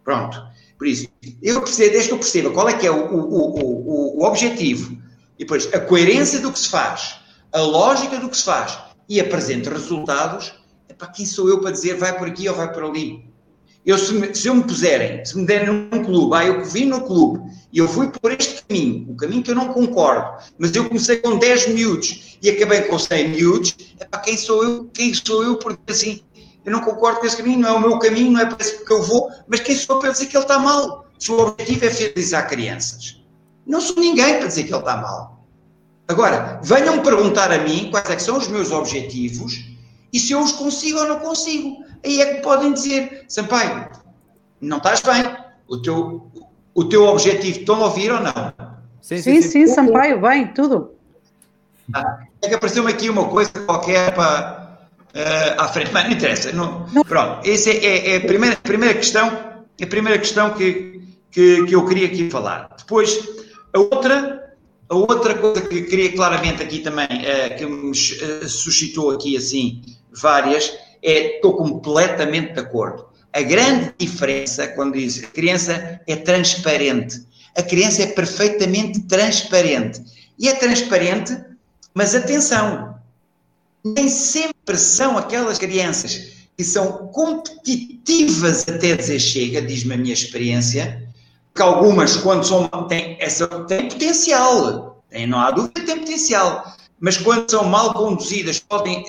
Pronto. Por isso, eu percebo, desde que eu perceba qual é que é o, o, o, o objetivo, e depois a coerência do que se faz, a lógica do que se faz, e apresente resultados, para quem sou eu para dizer vai por aqui ou vai por ali? Eu, se, se eu me puserem, se me derem num clube, ah, eu vim no clube e eu fui por este caminho, o caminho que eu não concordo, mas eu comecei com 10 miúdos e acabei com 100 miúdos, é para quem sou eu? Quem sou eu? Porque assim, eu não concordo com esse caminho, não é o meu caminho, não é para esse que eu vou, mas quem sou para dizer que ele está mal? Se o objetivo é fidelizar crianças. Não sou ninguém para dizer que ele está mal. Agora, venham perguntar a mim quais é são os meus objetivos e se eu os consigo ou não consigo. Aí é que podem dizer, Sampaio, não estás bem, o teu, o teu objetivo, estão a ouvir ou não? Sim, sim, sim, sim Sampaio, bem, tudo. Ah, é que apareceu-me aqui uma coisa qualquer para uh, à frente, mas não interessa. Não, não. Pronto, essa é, é, é, a primeira, primeira questão, a primeira questão que, que, que eu queria aqui falar. Depois, a outra, a outra coisa que queria claramente aqui também, uh, que me uh, suscitou aqui assim várias, é estou completamente de acordo. A grande diferença, quando diz a criança é transparente, a criança é perfeitamente transparente. E é transparente, mas atenção, nem sempre são aquelas crianças que são competitivas até dizer chega, diz-me a minha experiência, que algumas, quando são, têm, essa, têm potencial, têm, não há dúvida, têm potencial, mas quando são mal conduzidas podem,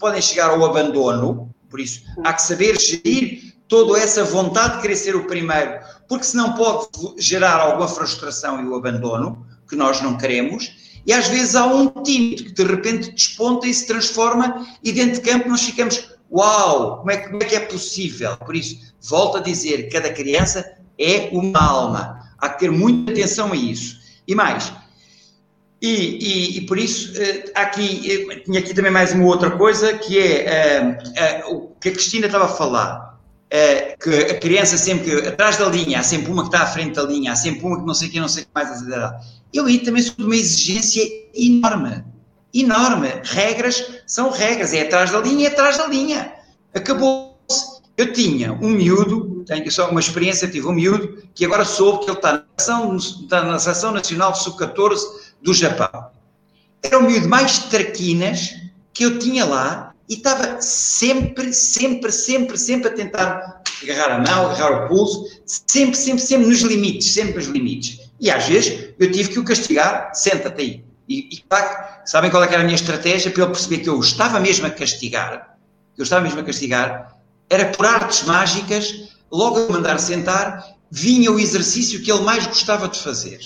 podem chegar ao abandono, por isso há que saber gerir toda essa vontade de querer ser o primeiro, porque senão pode gerar alguma frustração e o abandono, que nós não queremos, e às vezes há um tímido que de repente desponta e se transforma, e dentro de campo nós ficamos, uau, como é, como é que é possível? Por isso, volto a dizer, cada criança é uma alma, há que ter muita atenção a isso. E mais, e, e, e, por isso, uh, aqui, uh, tinha aqui também mais uma outra coisa, que é uh, o que a Cristina estava a falar, que a criança sempre, atrás da linha, há sempre uma que está à frente da linha, há sempre uma que não sei o que, não sei o que mais. Eu aí também sou de uma exigência enorme, enorme. Regras são regras, é atrás da linha, é atrás da linha. Acabou-se. Eu tinha um miúdo, tenho só uma experiência, tive um miúdo, que agora soube que ele está na Seleção, está na Seleção Nacional Sub-14 do Japão. Era o miúdo mais traquinas que eu tinha lá e estava sempre, sempre, sempre, sempre a tentar agarrar a mão, agarrar o pulso, sempre, sempre, sempre nos limites, sempre nos limites. E às vezes eu tive que o castigar, senta-te aí. E, e tá, sabem qual é era a minha estratégia para ele perceber que eu estava mesmo a castigar? Eu estava mesmo a castigar, era por artes mágicas, logo a mandar sentar, vinha o exercício que ele mais gostava de fazer.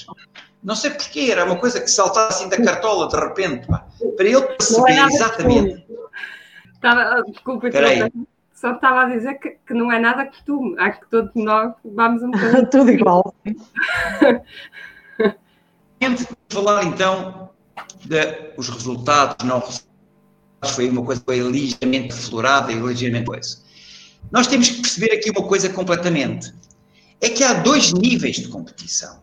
Não sei porquê, era uma coisa que saltava assim da cartola de repente, pá, para ele perceber é exatamente. Estava, ah, desculpa, só estava a dizer que, que, não é nada costume, acho que todos nós vamos um bocadinho. Tudo igual. falar então dos resultados, não foi uma coisa que foi ligeiramente aflorada e ligeiramente coisa. Nós temos que perceber aqui uma coisa completamente. É que há dois níveis de competição.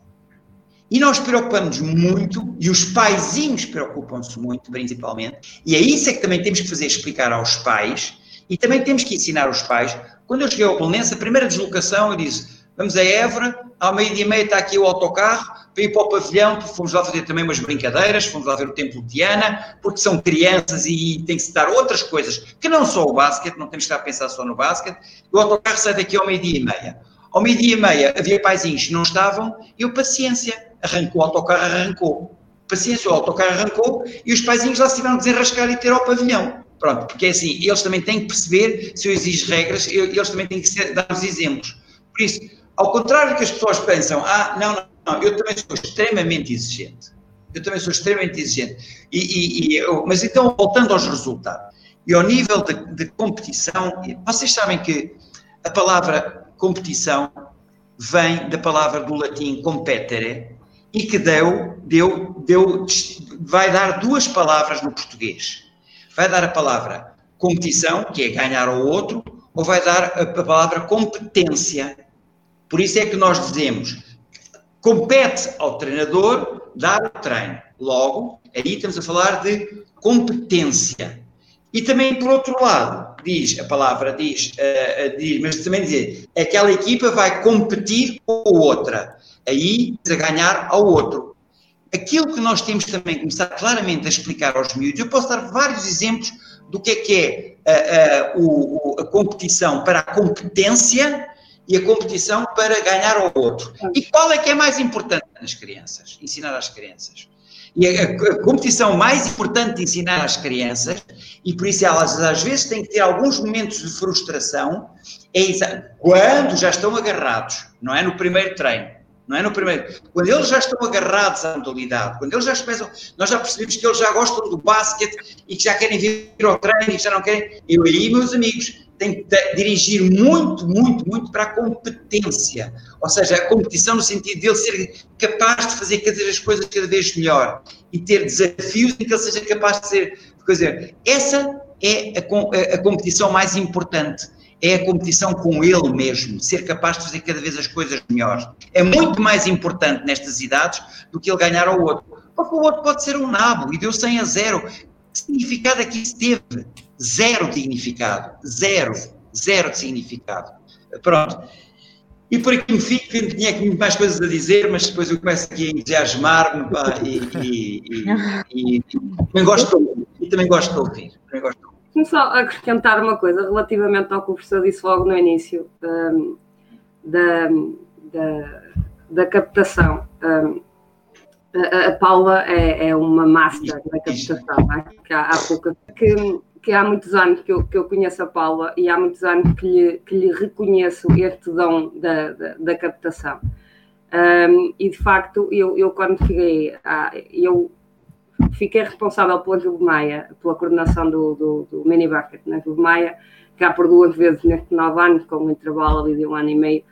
E nós preocupamos muito, e os paizinhos preocupam-se muito, principalmente, e é isso é que também temos que fazer explicar aos pais, e também temos que ensinar os pais. Quando eu cheguei ao Belenense, a primeira deslocação, eu disse, vamos a Évora, ao meio-dia e meia está aqui o autocarro, para ir para o pavilhão, fomos lá fazer também umas brincadeiras, fomos lá ver o Templo de Diana, porque são crianças e tem que se dar outras coisas, que não só o basquete, não temos que estar a pensar só no basquete, o autocarro sai daqui ao meio-dia e meia. Ao meio-dia e meia havia paizinhos que não estavam, e eu, paciência, arrancou o autocarro, arrancou. Paciência, o autocarro arrancou e os paizinhos lá se tiveram que desenrascar e ter ao pavilhão. Pronto, porque é assim, eles também têm que perceber, se eu exijo regras, eles também têm que dar os exemplos. Por isso, ao contrário do que as pessoas pensam, ah, não, não, não, eu também sou extremamente exigente. Eu também sou extremamente exigente. E, e, e eu, mas então, voltando aos resultados, e ao nível de, de competição, vocês sabem que a palavra competição vem da palavra do latim competere, e que deu, deu, deu, vai dar duas palavras no português. Vai dar a palavra competição, que é ganhar ao outro, ou vai dar a palavra competência. Por isso é que nós dizemos compete ao treinador dar o treino. Logo, aí estamos a falar de competência. E também, por outro lado, diz, a palavra diz, uh, diz mas também dizer, aquela equipa vai competir com outra aí a ganhar ao outro. Aquilo que nós temos também que começar claramente a explicar aos miúdos, eu posso dar vários exemplos do que é que é a, a, a competição para a competência e a competição para ganhar ao outro. E qual é que é mais importante nas crianças? Ensinar às crianças. E a, a, competição mais importante de ensinar às crianças, e por isso elas às vezes têm que ter alguns momentos de frustração, é quando já estão agarrados, não é no primeiro treino não é no primeiro. Quando eles já estão agarrados à modalidade, quando eles já começam, nós já percebemos que eles já gostam do basquete e que já querem vir ao treino e que já não querem. Eu aí, meus amigos, tenho que dirigir muito, muito, muito para a competência. Ou seja, a competição no sentido de ele ser capaz de fazer cada vez as coisas cada vez melhor e ter desafios em que ele seja capaz de ser. Quer dizer, essa é a, a competição mais importante é a competição com ele mesmo, ser capaz de fazer cada vez as coisas melhores. É muito mais importante nestas idades do que ele ganhar ao outro. Porque o outro pode ser um nabo e deu 100 a 0. Que significado é que isso teve? Zero significado. Zero. Zero de significado. Pronto. E por aqui me fico, tinha aqui mais coisas a dizer, mas depois eu começo aqui a entusiasmar-me e, e, e, e, também gosto de ouvir. Também gosto de ouvir. Também gosto de ouvir. Só acrescentar uma coisa relativamente ao que o professor disse logo no início um, da, da, da, captação. Um, a, a, Paula é, é, uma master da captação, é? que há, há que, que, há muitos anos que eu, que eu conheço a Paula e há muitos anos que lhe, que lhe reconheço este dom da, da, da captação. Um, e de facto, eu, eu quando cheguei, a, eu fiquei responsável pela Clube Maia, pela coordenação do, do, do mini bucket na Clube Maia, cá por duas vezes nestes nove anos, com um intervalo ali de um ano e meio.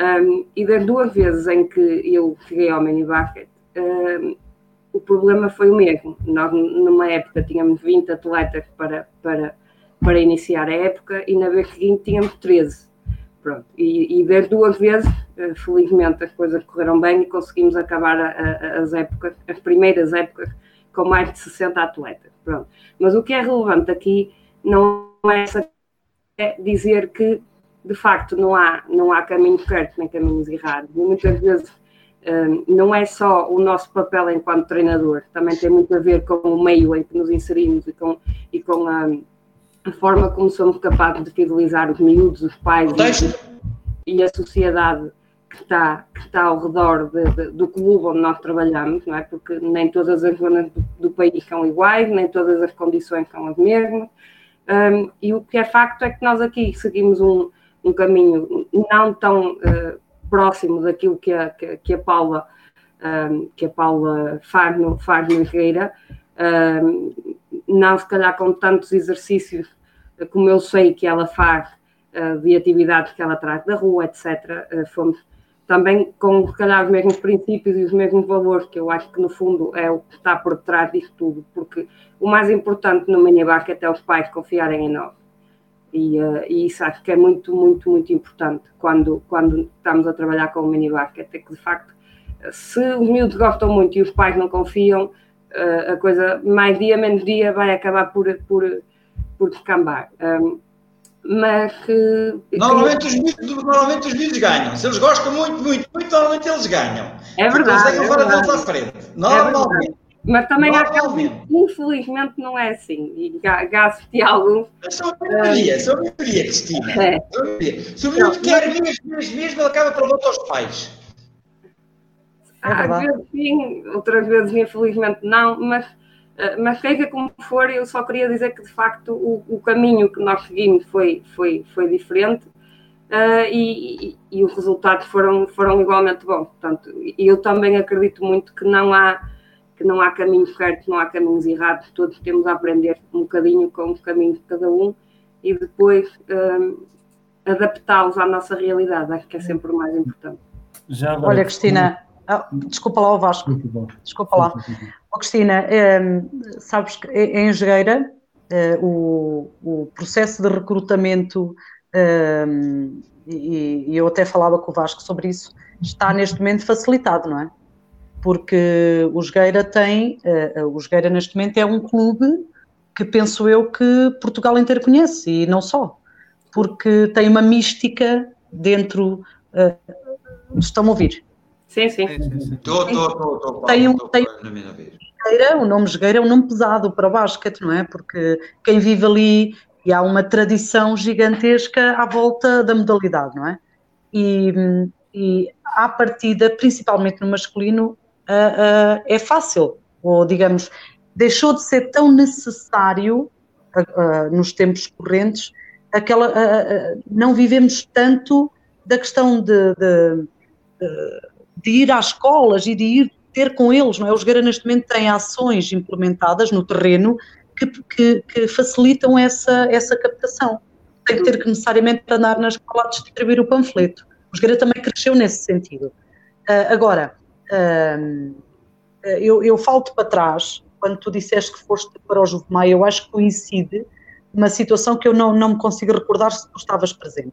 Um, e das duas vezes em que eu cheguei ao mini bucket, um, o problema foi o mesmo. Nós, numa época, tínhamos 20 atletas para, para, para iniciar a época e na vez seguinte tínhamos 13. Pronto. E, e das duas vezes, eh, felizmente, as coisas correram bem e conseguimos acabar a, a, as épocas, as primeiras épocas, com mais de 60 atletas. Pronto. Mas o que é relevante aqui não é dizer que, de facto, não há, não há caminho certo nem caminhos errados. E muitas vezes um, não é só o nosso papel enquanto treinador, também tem muito a ver com o meio em que nos inserimos e com, e com a, a forma como somos capazes de fidelizar os miúdos, os pais e, e a sociedade que está, que está ao redor de, de, do clube onde nós trabalhamos, não é? Porque nem todas as zonas do, do país são iguais, nem todas as condições são as mesmas. Um, e o que é facto é que nós aqui seguimos um, um caminho não tão uh, próximo daquilo que a, que, que a Paula um, que a Paula faz no, faz no não se calhar com tantos exercícios como eu sei que ela faz uh, de atividades que ela traz da rua, etc. Fomos também com, se calhar, os mesmos princípios e os mesmos valores, que eu acho que, no fundo, é o que está por detrás disto tudo, porque o mais importante no Minibar é até os pais confiarem em nós. E, uh, e, isso acho que é muito, muito, muito importante quando, quando estamos a trabalhar com o Minibar, é que, de facto, se os miúdos gostam muito e os pais não confiam, uh, a coisa, mais dia, menos dia, vai acabar por, por, por descambar. Um, mas que. Normalmente, os miúdos, normalmente os miúdos ganham. Se eles gostam muito, muito, muito, normalmente eles ganham. É verdade. Eles é fora deles à frente. É normalmente. É mas também há casos, infelizmente, não é assim. E gasto alguns. São a maioria, são a maioria, Cristina. É. Se o miúdo quer mesmo, mesmo, mesmo, ele acaba por voltar aos pais. É Às vezes sim, outras vezes, infelizmente, não, mas mas seja como for, eu só queria dizer que de facto o, o caminho que nós seguimos foi, foi, foi diferente uh, e, e, e, os resultados foram, foram igualmente bons. Portanto, eu também acredito muito que não há que não há caminhos certos, não há caminhos errados, todos temos a aprender um bocadinho com o caminho de cada um e depois uh, adaptá-los à nossa realidade, acho que é sempre o mais importante. Já Olha, Cristina, ah, desculpa lá o Vasco, desculpa lá. Oh, Cristina, é, sabes que em Engenheira é, o, o, processo de recrutamento, é, e, e, eu até falava com o Vasco sobre isso, está neste momento facilitado, não é? Porque o Jogueira tem, eh, o Jogueira neste momento é um clube que penso eu que Portugal inteiro conhece, e não só, porque tem uma mística dentro. Uh, estão a ouvir? Sim, sim. Estou, estou, estou. Tem um, tem, Jogueira, o nome Jogueira é um nome pesado para o basquete, não é? Porque quem vive ali e há uma tradição gigantesca à volta da modalidade, não é? E, e à partida, principalmente no masculino, uh, uh, é fácil, ou digamos, deixou de ser tão necessário uh, nos tempos correntes, aquela, não vivemos tanto da questão de, de, de, ir às escolas e de ir ter com eles, não é? Os Guerra neste momento têm ações implementadas no terreno que, que, que, facilitam essa, essa captação. Tem que ter que necessariamente andar na escola a distribuir o panfleto. Os Guerra também cresceu nesse sentido. Uh, agora, uh, eu, eu falo-te para trás, quando tu disseste que foste para o Juvemai, eu acho que coincide uma situação que eu não, não me consigo recordar se tu estavas presente.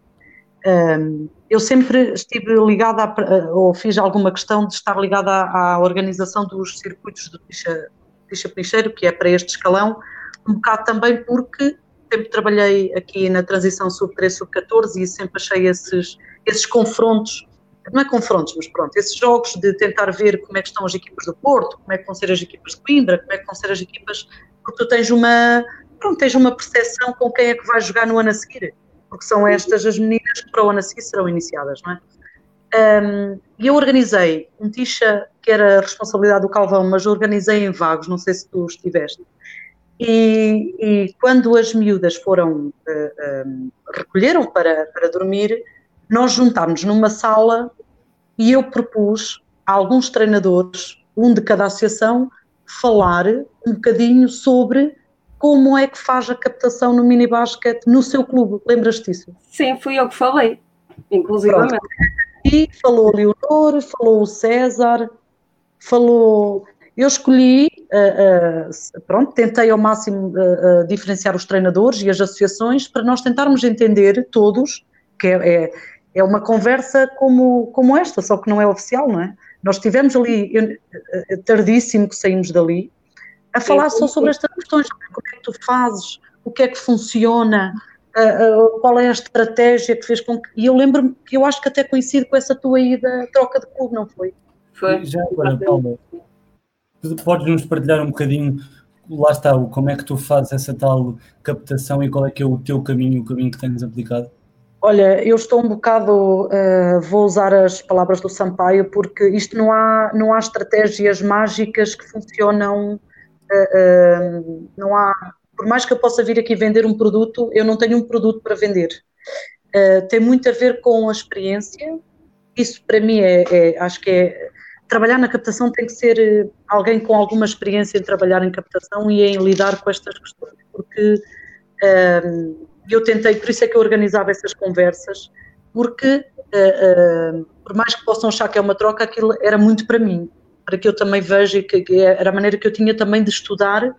Um, eu sempre estive ligada, a, ou fiz alguma questão de estar ligada à, à organização dos circuitos do Tixa Penicheiro, que é para este escalão, um bocado também porque sempre trabalhei aqui na transição sub-13, sub-14 e sempre achei esses, esses confrontos, não é confrontos, mas pronto, esses jogos de tentar ver como é que estão as equipas do Porto, como é que vão ser as equipas de Coimbra, como é que vão ser as equipas, porque tu tens uma, pronto, tens uma percepção com quem é que vai jogar no ano a seguir porque são estas as meninas que para o ano a seguir serão iniciadas, não é? Um, e eu organizei um tixa que era a responsabilidade do Calvão, mas organizei em vagos, não sei se tu estiveste. E, e quando as miúdas foram, uh, um, recolheram para, para dormir, nós juntámos numa sala e eu propus a alguns treinadores, um de cada associação, falar um bocadinho sobre como é que faz a captação no mini basquete no seu clube. Lembras disso? Sim, fui eu que falei, inclusive. E falou o Leonor, falou o César, falou. Eu escolhi, uh, uh, pronto, tentei ao máximo uh, diferenciar os treinadores e as associações para nós tentarmos entender todos, que é, é, é, uma conversa como, como esta, só que não é oficial, não é? Nós estivemos ali, eu, tardíssimo que saímos dali, a falar só sobre estas questões, como é que tu fazes, o que é que funciona, uh, uh, qual é a estratégia que fez com que. E eu lembro-me que eu acho que até coincide com essa tua ida troca de clube, não foi? Foi. Já agora, Paula, podes-nos partilhar um bocadinho, lá está, como é que tu fazes essa tal captação e qual é que é o teu caminho, o caminho que tens aplicado? Olha, eu estou um bocado, uh, vou usar as palavras do Sampaio, porque isto não há, não há estratégias mágicas que funcionam uh, não há, por mais que eu possa vir aqui vender um produto, eu não tenho um produto para vender. Uh, tem muito a ver com a experiência. Isso para mim é, é, acho que é trabalhar na captação tem que ser alguém com alguma experiência em trabalhar em captação e em lidar com estas questões, porque uh, eu tentei, por isso é que eu organizava essas conversas, porque uh, por mais que possam achar que é uma troca, aquilo era muito para mim para que eu também veja que, que era a maneira que eu tinha também de estudar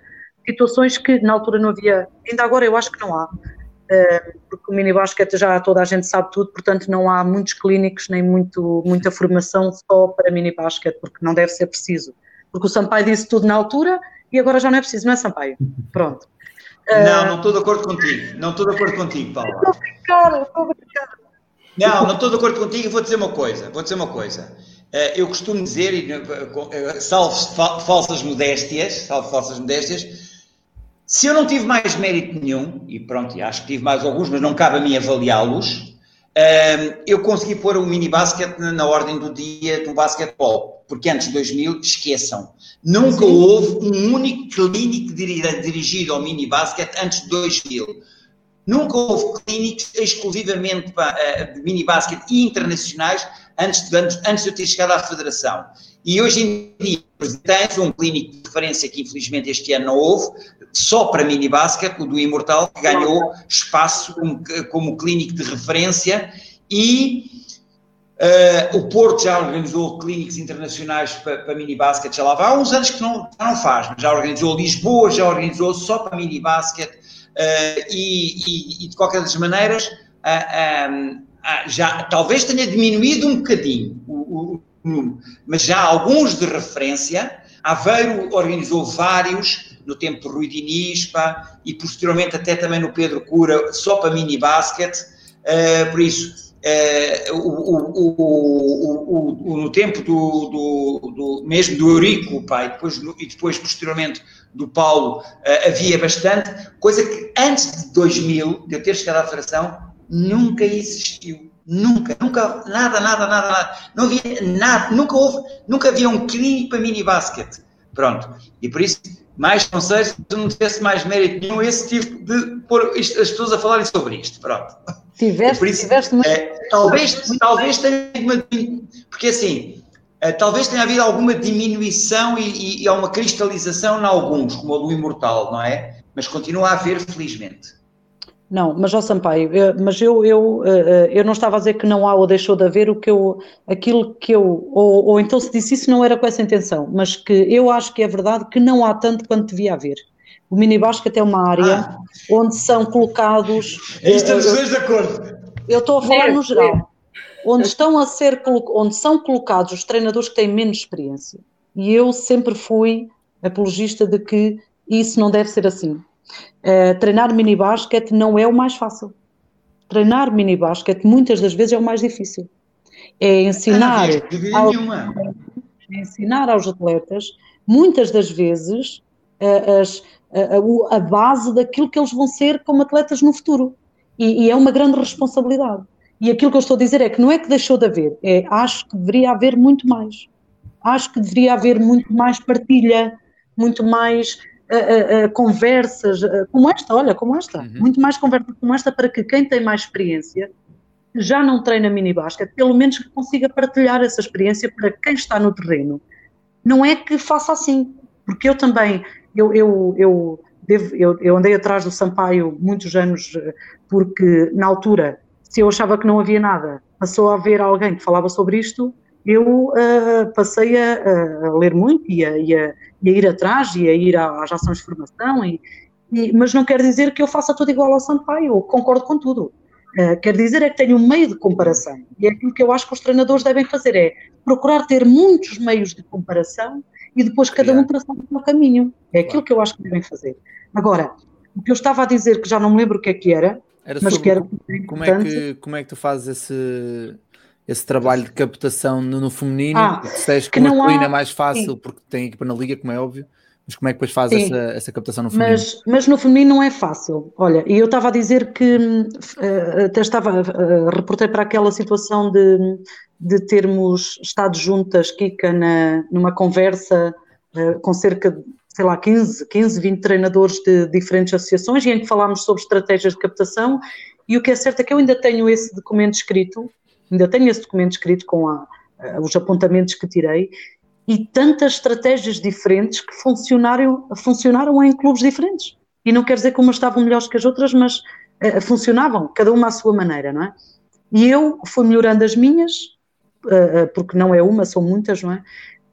situações que na altura não havia, ainda agora eu acho que não há, uh, porque o mini basquete já toda a gente sabe tudo, portanto não há muitos clínicos nem muito, muita formação só para mini basquete, porque não deve ser preciso, porque o Sampaio disse tudo na altura e agora já não é preciso, não é Sampaio? Pronto. Não, não estou de acordo contigo, não estou de acordo contigo, Paulo. Estou a brincar, estou a brincar. Não, não estou de acordo contigo e vou dizer uma coisa, vou dizer uma coisa. Eh, eu costumo dizer, eh, salvo falsas modéstias, salvo falsas modéstias, se eu não tive mais mérito nenhum, e pronto, acho que tive mais alguns, mas não cabe a mim avaliá-los, eh, eu consegui pôr o mini basquete na ordem do dia do basquetebol, porque antes de 2000, esqueçam, nunca Sim. houve um único clínico dirigido ao mini basquete antes de 2000. Nunca houve clínicos exclusivamente para, de mini basquete e internacionais antes de, antes, antes de eu ter chegado à Federação. E hoje em dia tens um clínico de referência que infelizmente este ano não houve, só para mini basket, o do Imortal, que ganhou espaço como, como clínico de referência e uh, o Porto já organizou clínicos internacionais para, para mini basket, já lá vai há uns anos que não, não faz, mas já organizou Lisboa, já organizou só para mini basket uh, e, e, e, de qualquer das maneiras uh, um, ah, já talvez tenha diminuído um bocadinho o, número, mas já alguns de referência. Aveiro organizou vários no tempo do Rui Diniz, pá, e posteriormente até também no Pedro Cura, só para mini basket. Uh, por isso, Uh, o, o, o, no tempo do, do, do, mesmo do Eurico, pai, depois, e depois posteriormente do Paulo, uh, havia bastante, coisa que antes de 2000, de eu ter chegado à federação, nunca existiu. Nunca, nunca, nada, nada, nada, nada. Não havia nada, nunca houve, nunca havia um clipe para mini basket. Pronto. E por isso, mais conselhos, não tivesse mais mérito nenhum esse tipo de pôr isto, as pessoas a falarem sobre isto. Pronto. Tiveste, isso, tiveste muito... é, talvez, talvez tenha uma, porque assim, é, talvez tenha havido alguma diminuição e, e, e há uma cristalização em alguns, como o do Imortal, não é? Mas continua a haver, felizmente. Não, mas ó Sampaio, eu, mas eu, eu, eh, eh, eu não estava a dizer que não há ou deixou de haver o que eu, aquilo que eu, ou, ou então se disse isso não era com essa intenção, mas que eu acho que é verdade que não há tanto quanto devia haver. O minibasket é uma área ah. onde são colocados. Aí estamos dois de acordo. Eu estou a falar no geral. Onde estão a ser onde são colocados os treinadores que têm menos experiência. E eu sempre fui apologista de que isso não deve ser assim. Uh, treinar mini basquete não é o mais fácil. Treinar mini basquete muitas das vezes é o mais difícil. É ensinar, aos, é ensinar aos atletas, muitas das vezes, uh, as, a, a, base daquilo que eles vão ser como atletas no futuro. E, e, é uma grande responsabilidade. E aquilo que eu estou a dizer é que não é que deixou de haver, é acho que deveria haver muito mais. Acho que deveria haver muito mais partilha, muito mais uh, uh, conversas como esta, olha, como esta, uhum. muito mais conversas como esta para que quem tem mais experiência já não treina mini basquete, pelo menos que consiga partilhar essa experiência para quem está no terreno. Não é que faça assim, porque eu também, eu, eu, eu, devo, eu, eu andei atrás do Sampaio muitos anos, porque na altura, se eu achava que não havia nada, passou a haver alguém que falava sobre isto, eu uh, passei a, a, ler muito e a, e, a, e a, ir atrás e a ir às ações de formação, e, e, mas não quer dizer que eu faça tudo igual ao Sampaio, eu concordo com tudo. Uh, quer dizer é que tenho um meio de comparação e é aquilo que eu acho que os treinadores devem fazer é procurar ter muitos meios de comparação e depois cada um traçar o seu caminho. É aquilo que eu acho que devem fazer. Agora, o que eu estava a dizer, que já não me lembro o que é que era, era mas que era como, é que, como é que tu fazes esse, esse trabalho de captação no, no feminino? Ah, que, que masculino há... é mais fácil Sim. porque tem equipa na liga, como é óbvio. Mas como é que depois faz essa, essa captação no feminino? Mas, mas no feminino não é fácil. Olha, e eu estava a dizer que uh, até estava, uh, reportei para aquela situação de, de termos estado juntas, Kika, na, numa conversa uh, com cerca de, sei lá, 15, 15, 20 treinadores de diferentes associações e em que falámos sobre estratégias de captação. E o que é certo é que eu ainda tenho esse documento escrito, ainda tenho esse documento escrito com a, os apontamentos que tirei e tantas estratégias diferentes que funcionaram, funcionaram em clubes diferentes. E não quer dizer que umas estavam melhores que as outras, mas uh, funcionavam, cada uma à sua maneira, não é? E eu fui melhorando as minhas, uh, porque não é uma, são muitas, não é?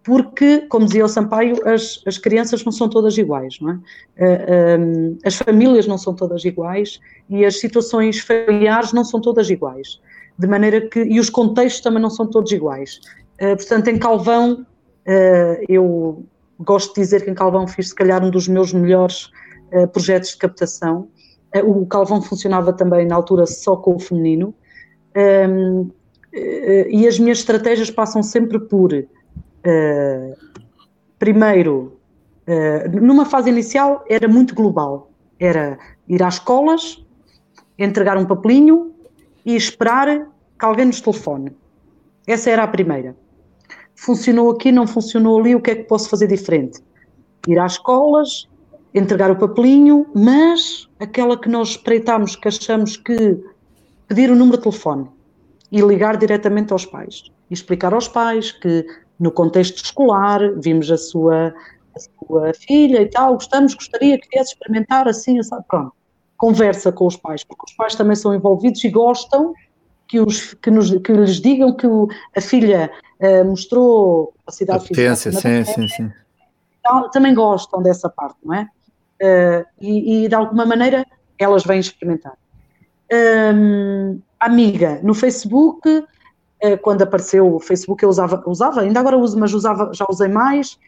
Porque, como dizia o Sampaio, as, as crianças não são todas iguais, não é? Uh, um, as famílias não são todas iguais e as situações familiares não são todas iguais. De maneira que, e os contextos também não são todos iguais. portanto, em Calvão, Uh, eu gosto de dizer que em Calvão fiz, se calhar, um dos meus melhores uh, projetos de captação. Uh, o Calvão funcionava também, na altura, só com o feminino. Um, ehm, e as minhas estratégias passam sempre por, primeiro, numa fase inicial, era muito global. Era ir às escolas, entregar um papelinho e esperar que alguém nos telefone. Essa era a primeira funcionou aqui, não funcionou ali, o que é que posso fazer diferente? Ir às escolas, entregar o papelinho, mas aquela que nós espreitámos, que achamos que pedir o número de telefone e ligar diretamente aos pais e explicar aos pais que no contexto escolar vimos a sua, a sua filha e tal, gostamos, gostaria que viesse experimentar assim, assim, pronto. Conversa com os pais, porque os pais também são envolvidos e gostam que, os, que, nos, que lhes digam que o, a filha uh, mostrou capacidade física. Sim, sim, sim. Então, também gostam dessa parte, não é? Uh, e, e, de alguma maneira elas vêm experimentar. Um, amiga, no Facebook, uh, quando apareceu o Facebook, eu usava, usava, ainda agora uso, mas usava, já usei mais.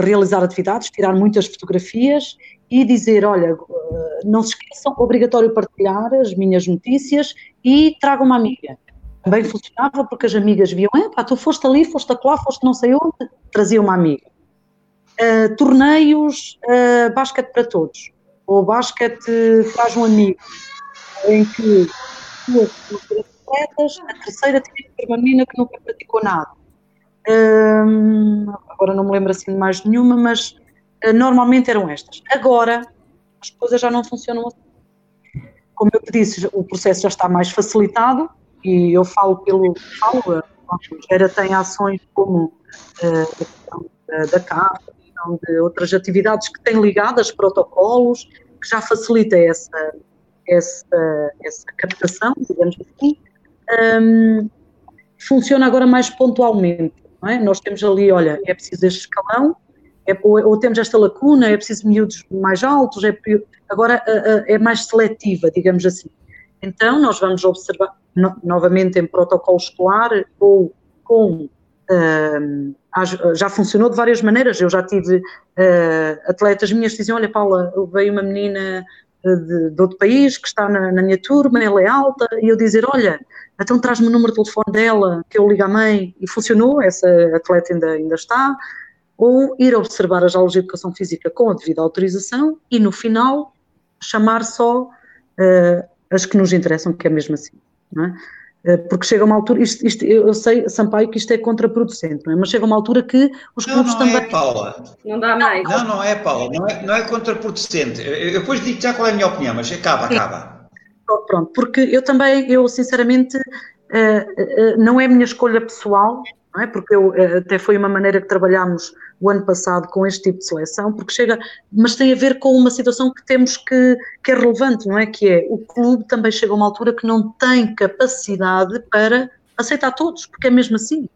Realizar atividades, tirar muitas fotografias e dizer: olha, não se esqueçam, obrigatório partilhar as minhas notícias e traga uma amiga. Também funcionava porque as amigas viam, pá, tu foste ali, foste lá, foste não sei onde, trazia uma amiga. Uh, torneios, uh, basquete para todos, ou basquete faz um amigo, em que duas atletas, a terceira tinha uma menina que nunca praticou nada. Agora não me lembro assim de mais nenhuma, mas uh, normalmente eram estas. Agora as coisas já não funcionam assim. Como eu te disse, o processo já está mais facilitado e eu falo pelo. Falo, a tem ações como uh, da CAF, de outras atividades que têm ligadas, protocolos, que já facilita essa, essa, essa captação, digamos assim. Um, funciona agora mais pontualmente. É? Nós temos ali, olha, é preciso este escalão, é, ou, ou, temos esta lacuna, é preciso miúdos mais altos, é, agora é mais seletiva, digamos assim. Então, nós vamos observar, no, novamente em protocolo escolar ou com. Uh, já funcionou de várias maneiras. Eu já tive uh, atletas minhas que diziam: Olha, Paula, veio uma menina de, de, outro país que está na, na, minha turma, ela é alta, e eu dizer: Olha, então traz-me o número de telefone dela, que eu ligo à mãe, e funcionou, essa atleta ainda, ainda está ou ir observar as aulas de educação física com a devida autorização e no final chamar só uh, as que nos interessam, que é mesmo assim, não é? Uh, porque chega uma altura, isto, isto, eu sei, Sampaio, que isto é contraproducente, não é? mas chega uma altura que os não, clubes não também. É, Paula. Não dá mais. Não, não é, Paula, não é, não é contraproducente. Eu, eu depois digo já qual é a minha opinião, mas acaba, acaba. Pronto, porque eu também, eu sinceramente, uh, não é minha escolha pessoal, não é? Porque eu, até foi uma maneira que trabalhámos o ano passado com este tipo de seleção, porque chega, mas tem a ver com uma situação que temos que, que é relevante, não é? Que é o clube também chega a uma altura que não tem capacidade para aceitar todos, porque é mesmo assim.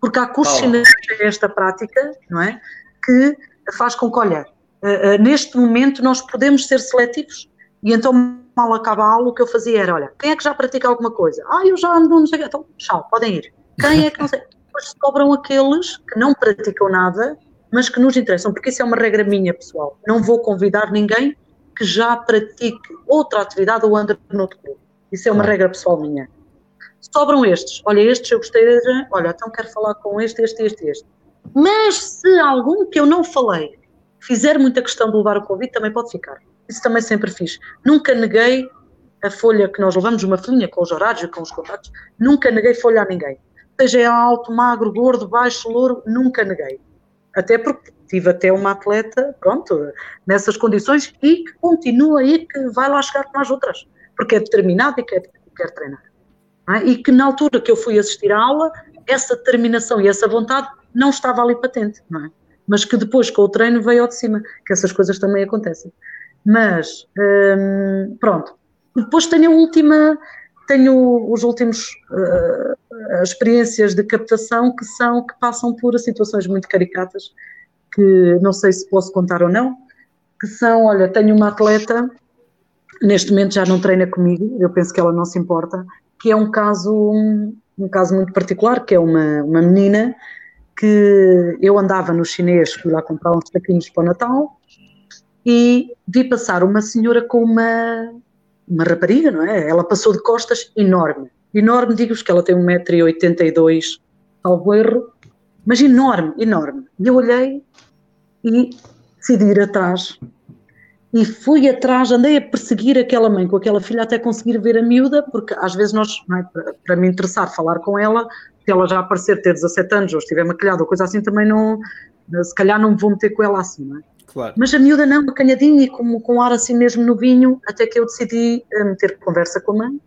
Porque há custos oh. esta prática, não é? Que faz com que, olha, neste momento nós podemos ser seletivos. E então, mal acaba a aula, o que eu fazia era, olha, quem é que já pratica alguma coisa? Ah, eu já ando, não sei. Então, tchau, podem ir. Quem é que não sei? Depois sobram aqueles que não praticam nada mas que nos interessam, porque isso é uma regra minha, pessoal. Não vou convidar ninguém que já pratique outra atividade ou ande noutro clube. Isso é uma regra pessoal minha. Sobram estes. Olha, estes eu gostei de. Olha, então quero falar com este, este, este, este. Mas se algum que eu não falei fizer muita questão de levar o convite, também pode ficar. Isso também sempre fiz. Nunca neguei a folha que nós levamos, uma folhinha com os horários e com os contactos, nunca neguei folha a ninguém. Seja alto, magro, gordo, baixo, louro, nunca neguei até porque tive até uma atleta, pronto, nessas condições e que continua aí, que vai lá chegar com as outras, porque é determinado e quer, quer treinar. É? E que na altura que eu fui assistir à aula, essa determinação e essa vontade não estava ali patente, não é? Mas que depois com o treino veio ao de cima, que essas coisas também acontecem. Mas, hum, pronto. Depois tenho a última, tenho os últimos uh, experiências de captação que são que passam por situações muito caricatas que não sei se posso contar ou não que são olha tenho uma atleta neste momento já não treina comigo eu penso que ela não se importa que é um caso um, um caso muito particular que é uma uma menina que eu andava no chinês fui lá comprar uns taquinhos para o Natal e vi passar uma senhora com uma uma rapariga, não é? Ela passou de costas enorme. Enorme, digo-vos que ela tem 1,82m, ao erro, mas enorme, enorme. E eu olhei e decidi ir atrás. E fui atrás, andei a perseguir aquela mãe com aquela filha até conseguir ver a miúda, porque às vezes nós, é? para, para, me interessar falar com ela, se ela já aparecer ter 17 anos ou estiver maquilhada ou coisa assim, também não, se calhar não me vou meter com ela assim, não é? Claro. Mas a miúda não, acanhadinha e com, com ar assim mesmo novinho, até que eu decidi eh, meter conversa com a mãe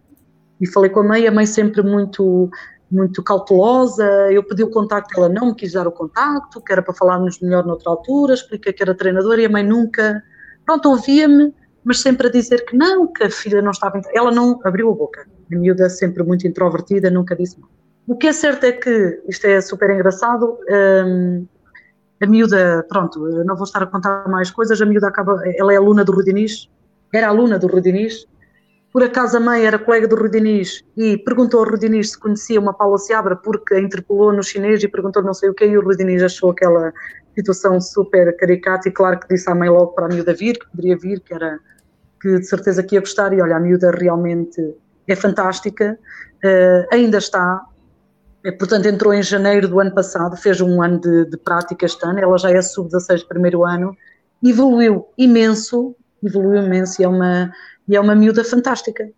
e falei com a mãe, a mãe sempre muito muito cautelosa, eu pedi o contacto, ela não me quis dar o contacto, que era para falarmos melhor noutra altura, expliquei que era treinadora e a mãe nunca, pronto, ouvia-me, mas sempre a dizer que não, que a filha não estava, ela não abriu a boca, a miúda sempre muito introvertida, nunca disse não. O que é certo é que, isto é super engraçado, hum, a miúda, pronto, não vou estar a contar mais coisas, a miúda acaba, ela é aluna do Rudiniz, era aluna do Rudiniz, por acaso a mãe era colega do Rudiniz e perguntou ao Rudiniz se conhecia uma Paula Seabra porque a interpelou no chinês e perguntou não sei o que e o Rudiniz achou aquela situação super caricata e claro que disse à mãe logo para a miúda vir, que poderia vir, que era que de certeza que ia gostar, e olha, a miúda realmente é fantástica, uh, ainda está, portanto entrou em janeiro do ano passado, fez um ano de, de prática este ano, ela já é sub-16 primeiro ano, evoluiu imenso, evoluiu imenso e é uma, e é uma miúda fantástica.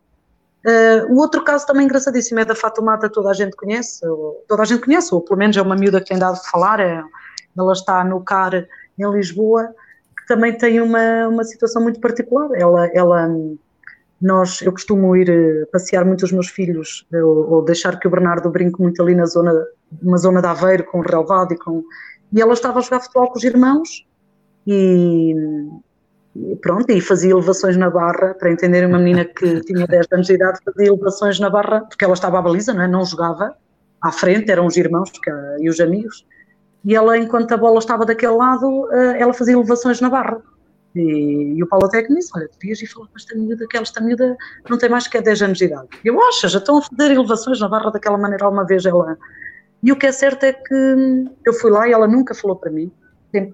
Uh, o outro caso também engraçadíssimo é da Fatomata, toda a gente conhece, ou, toda a gente conhece, ou pelo menos é uma miúda que tem dado de falar, é, ela está no CAR em Lisboa, que também tem uma, uma situação muito particular. Ela, ela, nós, eu costumo ir eh, passear muito os meus filhos, ou, ou deixar que o Bernardo brinque muito ali na zona, uma zona de Aveiro, com o relevado e com... E ela estava a jogar futebol com os irmãos e, e pronto, e fazia elevações na barra, para entenderem uma menina que tinha 10 anos de idade, fazia elevações na barra, porque ela estava à baliza, não é? Não jogava, à frente, eram os irmãos e os amigos, e ela, enquanto a bola estava daquele lado, eh, ela fazia elevações na barra. E, e o Paulo até que disse, olha, devias ir falar com esta miúda, que esta miúda não tem mais que 10 anos de idade. E eu acho, já estão a fazer elevações na barra daquela maneira alguma vez ela... E o que é certo é que eu fui lá e ela nunca falou para mim,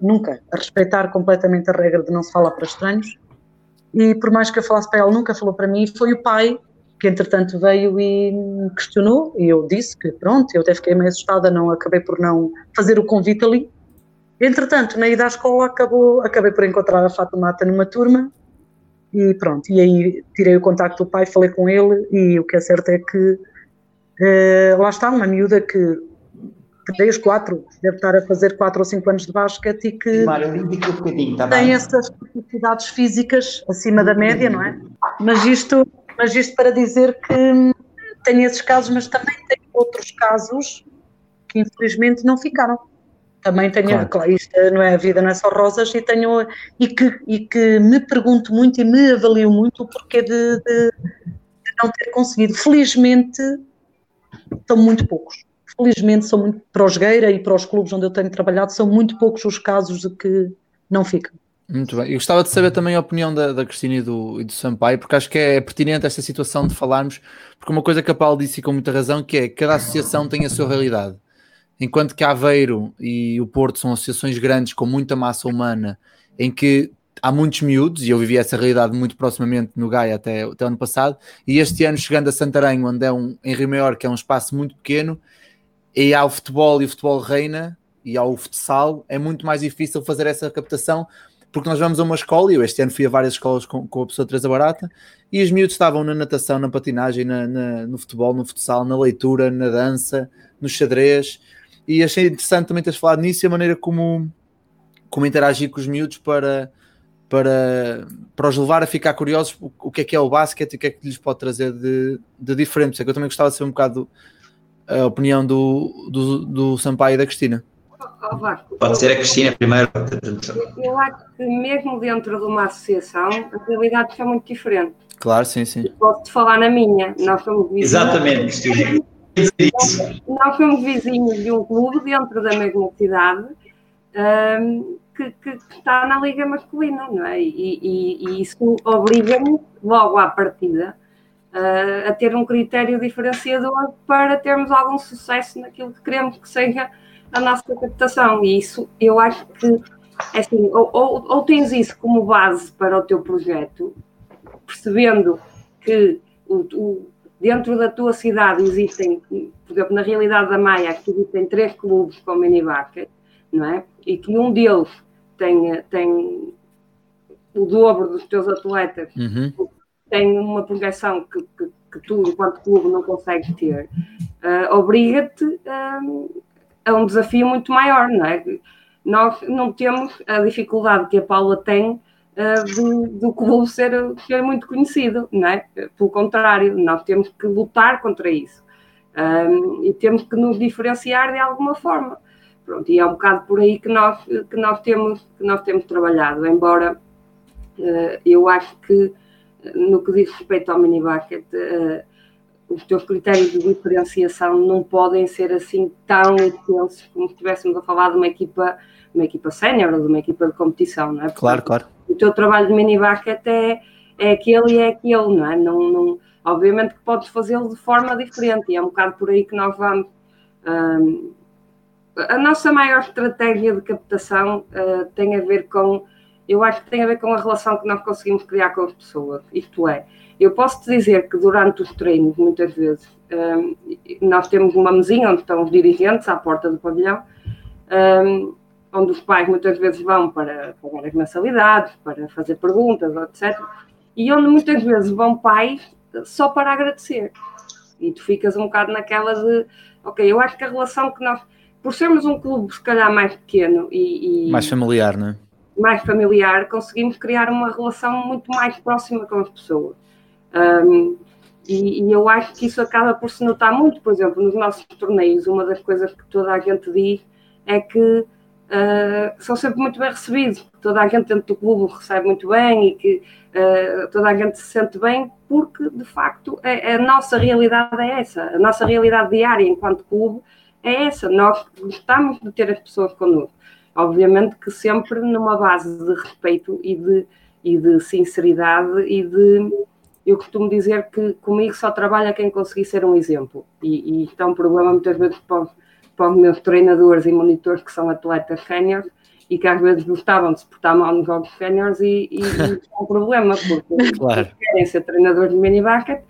nunca, a respeitar completamente a regra de não se falar para estranhos, e por mais que eu falasse para ela, nunca falou para mim, foi o pai que entretanto veio e me questionou, e eu disse que pronto, eu até fiquei meio assustada, não acabei por não fazer o convite ali. Entretanto, na ida à escola, acabou, acabei por encontrar a Fatomata numa turma, e pronto, e aí tirei o contacto do pai, falei com ele, e o que é certo é que eh, lá está, uma miúda que três, quatro, deve estar a fazer quatro ou cinco anos de basquete e que um tá tem essas capacidades físicas acima da média, não é? Mas isto mas isto para dizer que tem esses casos, mas também tem outros casos que infelizmente não ficaram. Também tenho, claro. claro, isto não é a vida, não é só rosas, e tenho e que, e que me pergunto muito e me avalio muito o porquê de, de, de não ter conseguido. Felizmente são muito poucos. Felizmente são muito para o Jogueira e para os clubes onde eu tenho trabalhado, são muito poucos os casos de que não ficam. Muito bem. Eu gostava de saber também a opinião da, da Cristina e do, e do Sampaio, porque acho que é pertinente esta situação de falarmos, porque uma coisa que a Paulo disse com muita razão, que é que cada associação tem a sua realidade. Enquanto que Aveiro e o Porto são associações grandes com muita massa humana, em que há muitos miúdos, e eu vivi essa realidade muito proximamente no Gaia até, até ano passado, e este ano chegando a Santarém, onde é um, em Rio Maior, que é um espaço muito pequeno, e há o futebol e o futebol reina, e há o futsal, é muito mais difícil fazer essa captação, porque nós vamos a uma escola, e eu este ano fui a várias escolas com, com a pessoa Teresa Barata, e os miúdos estavam na natação, na patinagem, na, na, no futebol, no futsal, na leitura, na dança, no xadrez, e achei interessante também teres falado nisso e a maneira como, como interagir com os miúdos para, para, para os levar a ficar curiosos o, o que é que é o basquete e o que é que lhes pode trazer de, de diferente. É que eu também gostava de saber um bocado a opinião do, do, do Sampaio e da Cristina. Pode ser a Cristina primeiro. Eu acho que mesmo dentro de uma associação, a realidade é muito diferente. Claro, sim, sim. Posso-te falar na minha. Nós somos vizinhos. Exatamente, Cristina. Nós, nós somos vizinhos de um clube dentro da mesma cidade um, que, que, que, está na Liga Masculina, não é? E, e, e isso obriga-me, logo à partida, uh, a ter um critério diferenciador para termos algum sucesso naquilo que queremos que seja a nossa captação. E isso eu acho que é assim, ou, ou, ou, tens isso como base para o teu projeto, percebendo que o, o, dentro da tua cidade existem, por exemplo, na realidade da Maia, que existem três clubes com mini bucket, não é? E que um deles tem, tem o dobro dos teus atletas, uhum. tem uma projeção que, que, que, tu, enquanto clube, não consegues ter, uh, obriga-te a. Uh, é um desafio muito maior, não é? Nós não temos a dificuldade que a Paula tem uh, do clube ser, ser muito conhecido, não é? Pelo contrário, nós temos que lutar contra isso um, e temos que nos diferenciar de alguma forma. Pronto, e é um bocado por aí que nós, que nós, temos, que nós temos trabalhado, embora uh, eu acho que no que diz respeito ao mini bucket, uh, os teus critérios de diferenciação não podem ser assim tão intensos como se estivéssemos a falar de uma equipa, uma equipa sénior ou de uma equipa de competição, não é? Porque claro, claro. O teu trabalho de mini bucket é, é aquele e é aquele, não é? Não, não, obviamente que podes fazê-lo de forma diferente e é um bocado por aí que nós vamos. a nossa maior estratégia de captação uh, tem a ver com eu acho que tem a ver com a relação que nós conseguimos criar com as pessoas. Isto é, eu posso te dizer que durante os treinos, muitas vezes, um, nós temos uma mesinha onde estão os dirigentes à porta do pavilhão, um, onde os pais muitas vezes vão para pagar as mensalidades, para fazer perguntas, etc. E onde muitas vezes vão pais só para agradecer. E tu ficas um bocado naquela de, ok, eu acho que a relação que nós, por sermos um clube se calhar mais pequeno e, e mais familiar, não é? mais familiar, conseguimos criar uma relação muito mais próxima com as pessoas. Um, e, e, eu acho que isso acaba por se notar muito, por exemplo, nos nossos torneios, uma das coisas que toda a gente diz é que uh, são sempre muito bem recebidos, toda a gente dentro do clube recebe muito bem e que uh, toda a gente se sente bem, porque de facto é, a nossa realidade é essa, a nossa realidade diária enquanto clube é essa, nós gostamos de ter as pessoas connosco. Obviamente que sempre numa base de respeito e de, e de sinceridade e de. Eu costumo dizer que comigo só trabalha quem conseguir ser um exemplo. E, e é um problema muitas vezes para, para os meus treinadores e monitores que são atletas séniores e que às vezes gostavam de se portar mal nos jogos séniores e, e, e é um problema, porque claro. querem ser treinadores de mini basket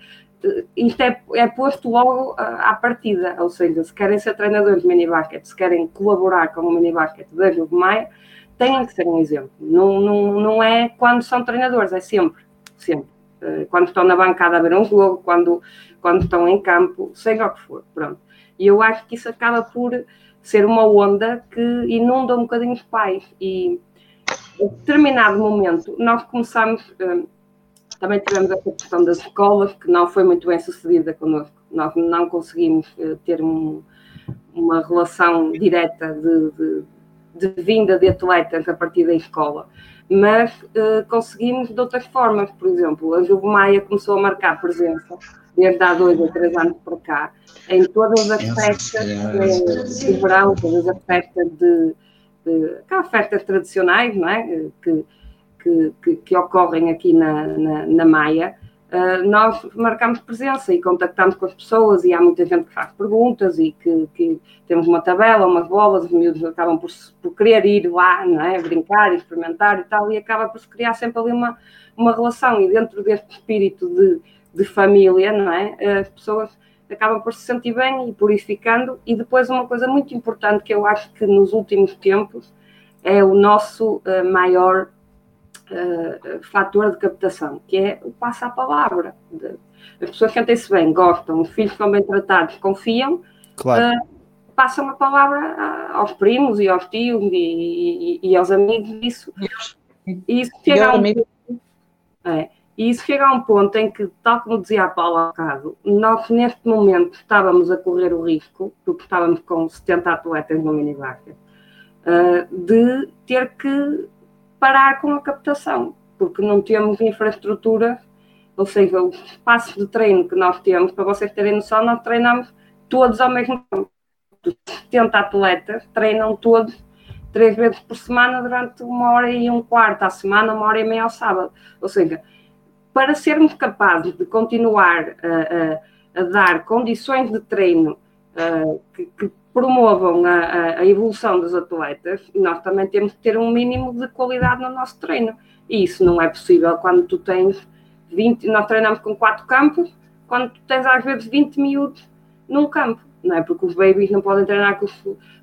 isto é, é posto logo à partida, ou seja, se querem ser treinadores de mini basket, se querem colaborar com o mini basket da Maia, têm que ser um exemplo. Não, não, não é quando são treinadores, é sempre, sempre. Eh, quando estão na bancada a ver um jogo, quando, quando estão em campo, seja o que for, pronto. E eu acho que isso acaba por ser uma onda que inunda um bocadinho os pais e a determinado momento nós começamos eh, também tivemos essa questão das escolas, que não foi muito bem sucedida connosco. Nós não conseguimos uh, ter um, uma relação direta de, de, de, vinda de atletas a partir da escola, mas uh, conseguimos de outras formas. Por exemplo, a Juve Maia começou a marcar presença desde há dois ou três anos para cá, em todas as festas de, de verão, todas as festas de, de aquelas festas tradicionais, não é? Que, que, que, que ocorrem aqui na, na, na Maia, uh, nós marcamos presença e contactamos com as pessoas e há muita gente que faz perguntas e que, que temos uma tabela, umas bolas, os miúdos acabam por, por querer ir lá, não é? brincar, experimentar e tal, e acaba por se criar sempre ali uma, uma relação e dentro deste espírito de, de família, não é? As pessoas acabam por se sentir bem e por ir ficando. E depois uma coisa muito importante que eu acho que nos últimos tempos é o nosso uh, maior uh, fator de captação, que é o passo à palavra. As pessoas sentem-se bem, gostam, os filhos estão bem tratados, confiam, claro. uh, passam a palavra aos primos e aos tios e, e, e aos amigos disso. E isso chega a um é, e isso chega a um ponto em que, tal como dizia a Paula bocado, nós neste momento estávamos a correr o risco, porque estávamos com 70 atletas no minivaca, uh, de ter que parar com a captação, porque não temos infraestrutura, ou seja, o espaço de treino que nós temos, para vocês terem noção, nós treinamos todos ao mesmo tempo. 70 atletas treinam todos três vezes por semana durante uma hora e um quarto à semana, uma hora e meia ao sábado. Ou seja, para sermos capazes de continuar a, a, a dar condições de treino que, que, promovam a, a, evolução dos atletas, nós também temos que ter um mínimo de qualidade no nosso treino. E isso não é possível quando tu tens 20, nós treinamos com quatro campos, quando tu tens às vezes 20 miúdos num campo, não é? Porque os babies não podem treinar com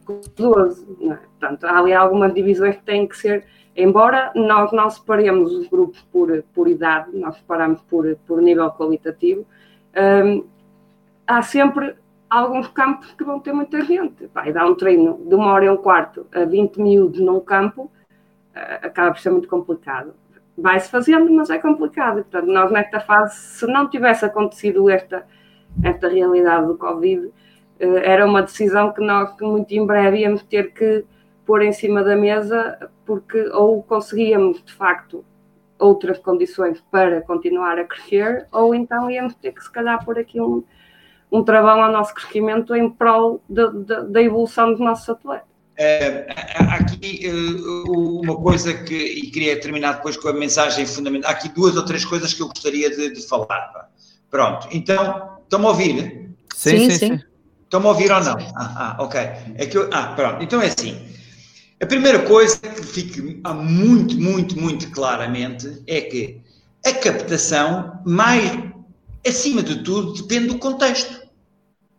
com os 12, não é? Portanto, há ali algumas divisões que têm que ser, embora nós não separemos os grupos por, por idade, nós separamos por, por nível qualitativo, hum, há sempre alguns campos que vão ter muita gente. Vai dar um treino de uma hora e um quarto a 20 miúdos num campo, eh, acaba por ser muito complicado. Vai-se fazendo, mas é complicado. Portanto, nós nesta fase, se não tivesse acontecido esta, esta realidade do Covid, eh, era uma decisão que nós muito em breve íamos ter que pôr em cima da mesa, porque ou conseguíamos de facto outras condições para continuar a crescer, ou então íamos ter que se calhar pôr aqui um, um travão ao nosso crescimento em prol de, de, da evolução dos nossos atletas. Uh, aqui uh, uma coisa que, e queria terminar depois com a mensagem fundamental, há aqui duas ou três coisas que eu gostaria de, de falar. Pronto, então, estão-me a ouvir? Sim, sim, sim. Estão-me a ouvir ou não? Ah, ah, ok. É que eu, ah, pronto, então é assim. A primeira coisa que fica muito, muito, muito claramente é que a captação, mais acima de tudo, depende do contexto.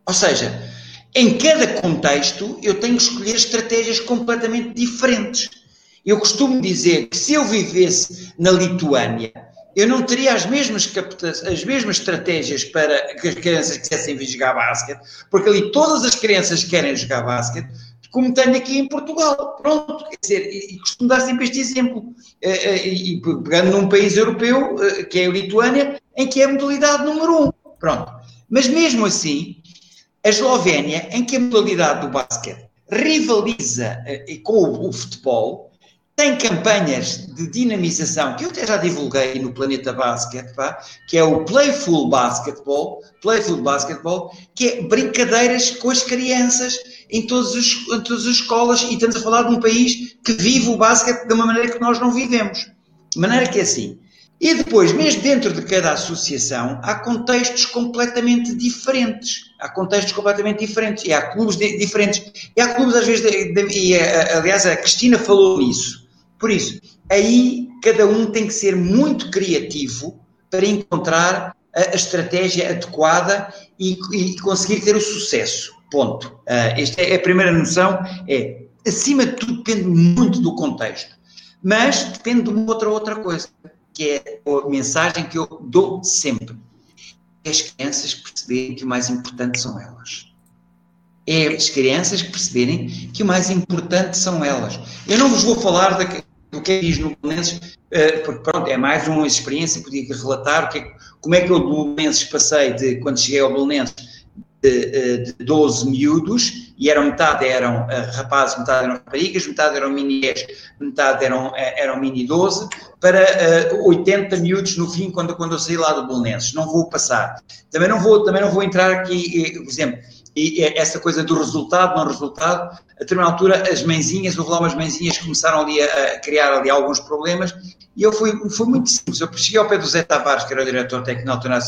Ou seja, em cada contexto eu tenho que escolher estratégias completamente diferentes. Eu costumo dizer que se eu vivesse na Lituânia, eu não teria as mesmas, as mesmas estratégias para que as crianças quisessem vir jogar basquete, porque ali todas as crianças querem jogar basquete, como tenho aqui em Portugal. Pronto, quer dizer, e costumo dar sempre este exemplo, eh, eh, e pegando num país europeu, eh, que é a Lituânia, em que é a modalidade número um. Pronto. Mas mesmo assim, a Eslovénia, em que a modalidade do basquete rivaliza com o futebol, tem campanhas de dinamização que eu até já divulguei no Planeta Basket, pá, que é o Playful Basketball, Playful Basketball, que é brincadeiras com as crianças em, os, em todas as escolas e estamos a falar de um país que vive o basquete de uma maneira que nós não vivemos. De maneira que é assim. E depois, mesmo dentro de cada associação, há contextos completamente diferentes. Há contextos completamente diferentes. E há clubes de, diferentes. E há clubes, às vezes, de, de, e aliás, a Cristina falou nisso por isso, aí cada um tem que ser muito criativo para encontrar a, a estratégia adequada e, e, conseguir ter o sucesso. Ponto. Uh, esta é a primeira noção, é, acima de tudo, depende muito do contexto. Mas depende de uma outra, outra coisa, que é a mensagem que eu dou sempre. É as crianças perceberem que o mais importante são elas é as crianças perceberem que o mais importante são elas. Eu não vos vou falar da, do que é que diz no Belenenses, eh, porque pronto, é mais uma experiência, podia relatar que, como é que eu do Belenenses passei de, quando cheguei ao Belenenses, de, eh, de 12 miúdos, e eram metade eram eh, rapazes, metade eram raparigas, metade eram mini 10, metade eram, eram mini 12, para uh, 80 miúdos no fim, quando, quando eu saí lá do Belenenses. Não vou passar. Também não vou, também não vou entrar aqui, por exemplo, e essa coisa do resultado, não resultado, a determinada altura as mãezinhas, houve lá umas mãezinhas que começaram ali a, a, criar ali alguns problemas. E eu fui, foi muito simples, eu cheguei ao pé do Zé Tavares, que era o diretor técnico na altura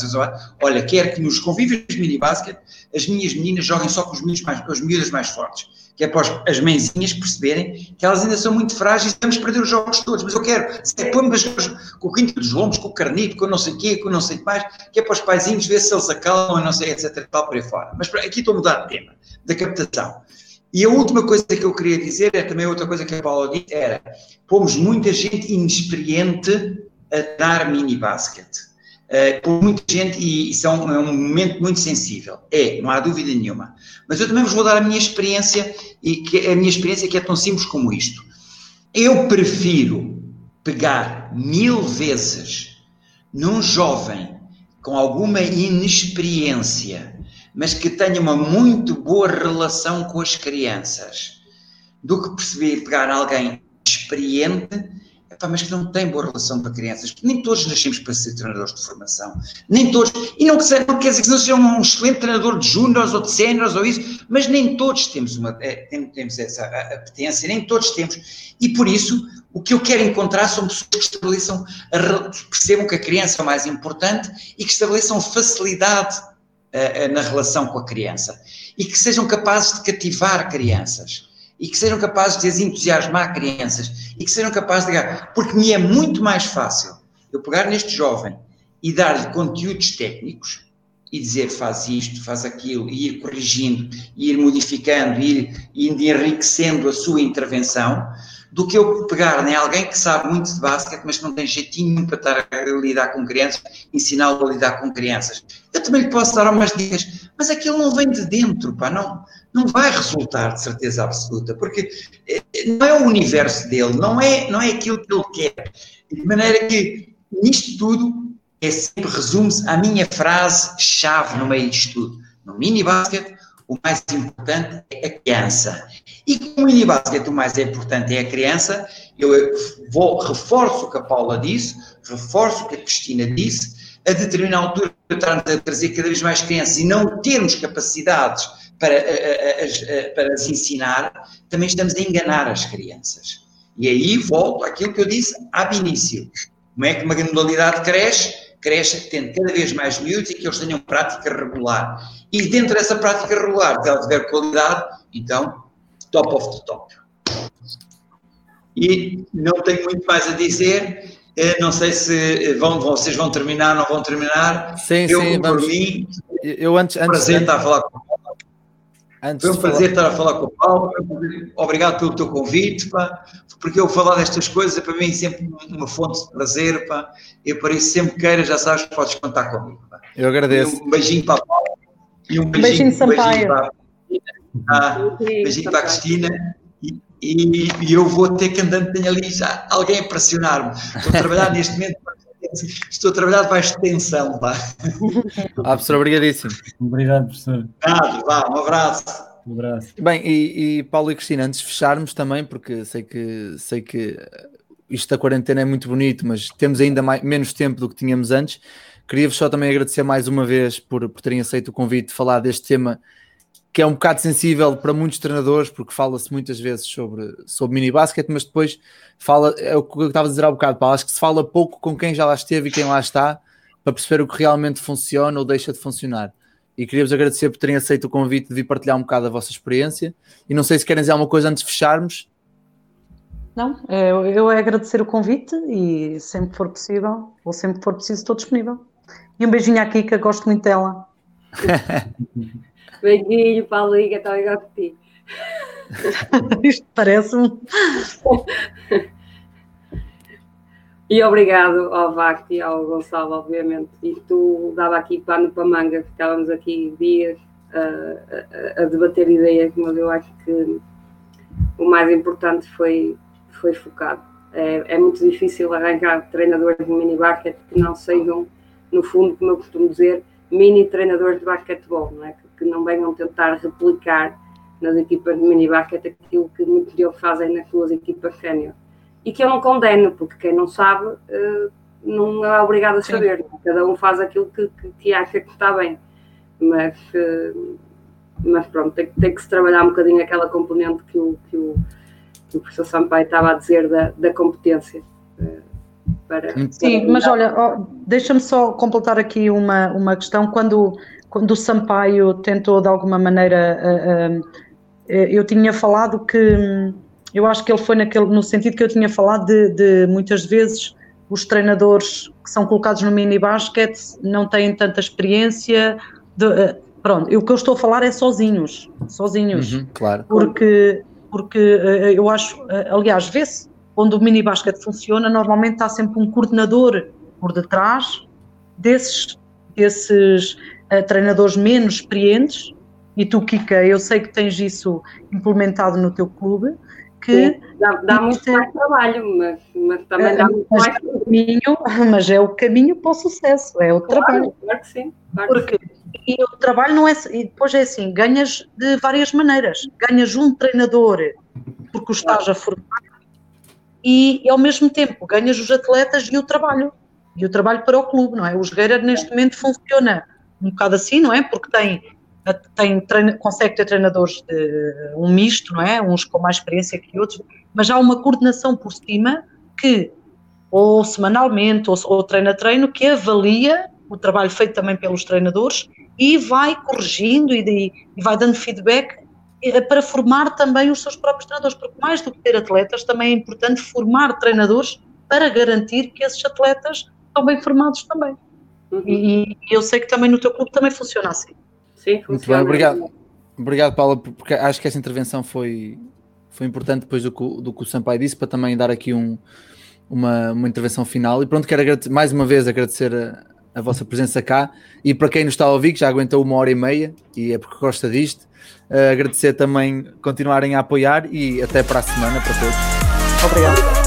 olha, quero que nos convívios de mini-basket as minhas meninas joguem só com os meninos mais, com as miúdas mais fortes, que é para as mãezinhas perceberem que elas ainda são muito frágeis e vamos perder os jogos todos, mas eu quero, se é pôr com o quinto dos lombos, com o carnito, com não sei o quê, com não sei o que mais, que é para os paizinhos ver se eles acalmam, não sei, etc, tal, por aí fora. Mas aqui estou a mudar de tema, da captação. E a última coisa que eu queria dizer, é também outra coisa que a Paula disse, era, pomos muita gente inexperiente a dar mini basket. Uh, por muita gente, e isso é um, é um, momento muito sensível. É, não há dúvida nenhuma. Mas eu também vos vou dar a minha experiência, e que a minha experiência que é tão simples como isto. Eu prefiro pegar mil vezes num jovem com alguma inexperiência mas que tenha uma muito boa relação com as crianças, do que perceber pegar alguém experiente, mas que não tem boa relação com crianças. Nem todos nascemos para ser treinadores de formação, nem todos, e não, quer dizer que não seja um excelente treinador de júniores ou de séniores ou isso, mas nem todos temos, uma, é, temos essa apetência, nem todos temos, e por isso o que eu quero encontrar são pessoas que estabeleçam, percebam que a criança é o mais importante e que estabeleçam facilidade na relação com a criança. E que sejam capazes de cativar crianças e que sejam capazes de as entusiasmar crianças e que sejam capazes de ligar, porque me é muito mais fácil eu pegar neste jovem e dar-lhe conteúdos técnicos e dizer faz isto, faz aquilo, e ir corrigindo, e ir modificando, e ir, enriquecendo a sua intervenção, do que eu pegar em alguém que sabe muito de basquete, mas que não tem jeitinho para estar a lidar com crianças, ensiná-lo a lidar com crianças. Eu também lhe posso dar umas dicas, mas aquilo não vem de dentro, pá, não, não vai resultar de certeza absoluta, porque eh, não é o universo dele, não é, não é aquilo que ele quer. De maneira que, nisto tudo, é sempre resume-se a minha frase-chave no meio disto tudo. No mini basket, o mais importante é a criança. E como o mini basket o mais importante é a criança, eu vou, reforço o que a Paula disse, reforço o que a Cristina disse, a determinada altura estarmos a trazer cada vez mais crianças e não termos capacidades para, para as ensinar, também estamos a enganar as crianças. E aí volto àquilo que eu disse ao início. Como é que uma modalidade cresce? Cresce tendo cada vez mais miúdos e que eles tenham prática regular. E dentro dessa prática regular, se ela tiver qualidade, então, top of the top. E não tenho muito mais a dizer. Não sei se vão, vocês vão terminar, não vão terminar. Sim, eu, sim, por vamos. mim, eu antes, antes prazer estar a falar com Antes Foi um prazer falar... estar a falar com o Paulo. Obrigado pelo teu convite, pá, porque eu falar destas coisas é para mim sempre uma fonte de prazer. Pá. Eu para isso sempre queira, já sabes, podes contar comigo. Pá. Eu agradeço. E um beijinho para a Paula. E um beijinho, beijinho, beijinho para, ah, beijinho para a Cristina. E, e, e, eu vou ter que andando, tenho ali já alguém a pressionar-me. Estou a trabalhar neste momento, estou a trabalhar debaixo de tensão. Pá. Ah, professor, obrigadíssimo. Obrigado, professor. Nada, vá, um abraço. Um abraço. Bem, e, e, Paulo e Cristina, antes de fecharmos também, porque sei que, sei que isto da quarentena é muito bonito, mas temos ainda mais, menos tempo do que tínhamos antes. Queria-vos só também agradecer mais uma vez por, por terem aceito o convite de falar deste tema que é um bocado sensível para muitos treinadores, porque fala-se muitas vezes sobre, sobre mini basquete, mas depois fala, é o que eu estava a dizer há um bocado, Paulo, acho que se fala pouco com quem já lá esteve e quem lá está, para perceber o que realmente funciona ou deixa de funcionar. E queria-vos agradecer por terem aceito o convite de vir partilhar um bocado a vossa experiência. E não sei se querem dizer alguma coisa antes de fecharmos. Não, eu, eu é agradecer o convite e sempre que for possível, ou sempre que for preciso, estou disponível. E um beijinho que eu gosto muito dela. Beijinho, Paulinha, está igual que ti. Isto parece-me. e obrigado ao Vacti e ao Gonçalo, obviamente. E tu dava aqui pano para manga, ficávamos aqui dias a, a, a, debater ideias, mas eu acho que o mais importante foi, foi focado. É, é muito difícil arrancar treinadores de mini basquete que não sejam, no fundo, como eu costumo dizer, mini treinadores de basquetebol, não é? Que, que não venham tentar replicar nas equipas de mini aquilo que muitos deles fazem nas suas equipas sénior. E que eu não condeno, porque quem não sabe uh, não é obrigado a saber. Sim. Cada um faz aquilo que, que, que, acha que está bem. Mas, uh, mas pronto, tem, tem, que se trabalhar um bocadinho aquela componente que o, que o, que o professor Sampaio estava a dizer da, da competência. Uh, para, Sim, para mas olha, oh, deixa-me só completar aqui uma, uma questão. Quando, quando o Sampaio tentou de alguma maneira. Uh, uh, eu tinha falado que. Eu acho que ele foi naquele, no sentido que eu tinha falado de, de muitas vezes os treinadores que são colocados no mini basquete não têm tanta experiência. De, pronto, o que eu estou a falar é sozinhos, sozinhos. Uhum, claro. Porque, porque eu acho, aliás, vê-se onde o mini basquete funciona, normalmente está sempre um coordenador por detrás desses, desses uh, treinadores menos experientes. E tu, Kika, eu sei que tens isso implementado no teu clube, que Sim, dá, dá muito mais trabalho, mas, mas também dá muito mas mais é caminho, Mas é o caminho para o sucesso, é o claro, trabalho. Claro que sim. Claro Porque e o trabalho não é. E depois é assim: ganhas de várias maneiras. Ganhas um treinador porque o estás a formar e, e, ao mesmo tempo ganhas os atletas e o trabalho. E o trabalho para o clube, não é? O Jogueira neste momento funciona um bocado assim, não é? Porque tem, tem consegue ter treinadores de um misto, não é? Uns com mais experiência que outros, mas há uma coordenação por cima que, ou semanalmente, ou, ou treino a treino, que avalia o trabalho feito também pelos treinadores e vai corrigindo e, e vai dando feedback eh, para formar também os seus próprios treinadores, porque mais do que ter atletas, também é importante formar treinadores para garantir que esses atletas estão bem formados também. Uhum. E, e, eu sei que também no teu clube também funciona assim. Sim, funciona. Muito bem, obrigado. Obrigado, Paula, porque acho que essa intervenção foi, foi importante depois do que, do que o Sampaio disse, para também dar aqui um, uma, uma intervenção final. E pronto, quero mais uma vez agradecer a, a vossa presença cá. E para quem nos está a ouvir, que já aguentou uma hora e meia, e é porque gosta disto, uh, agradecer também continuarem a apoiar e até para a semana para todos. Obrigado.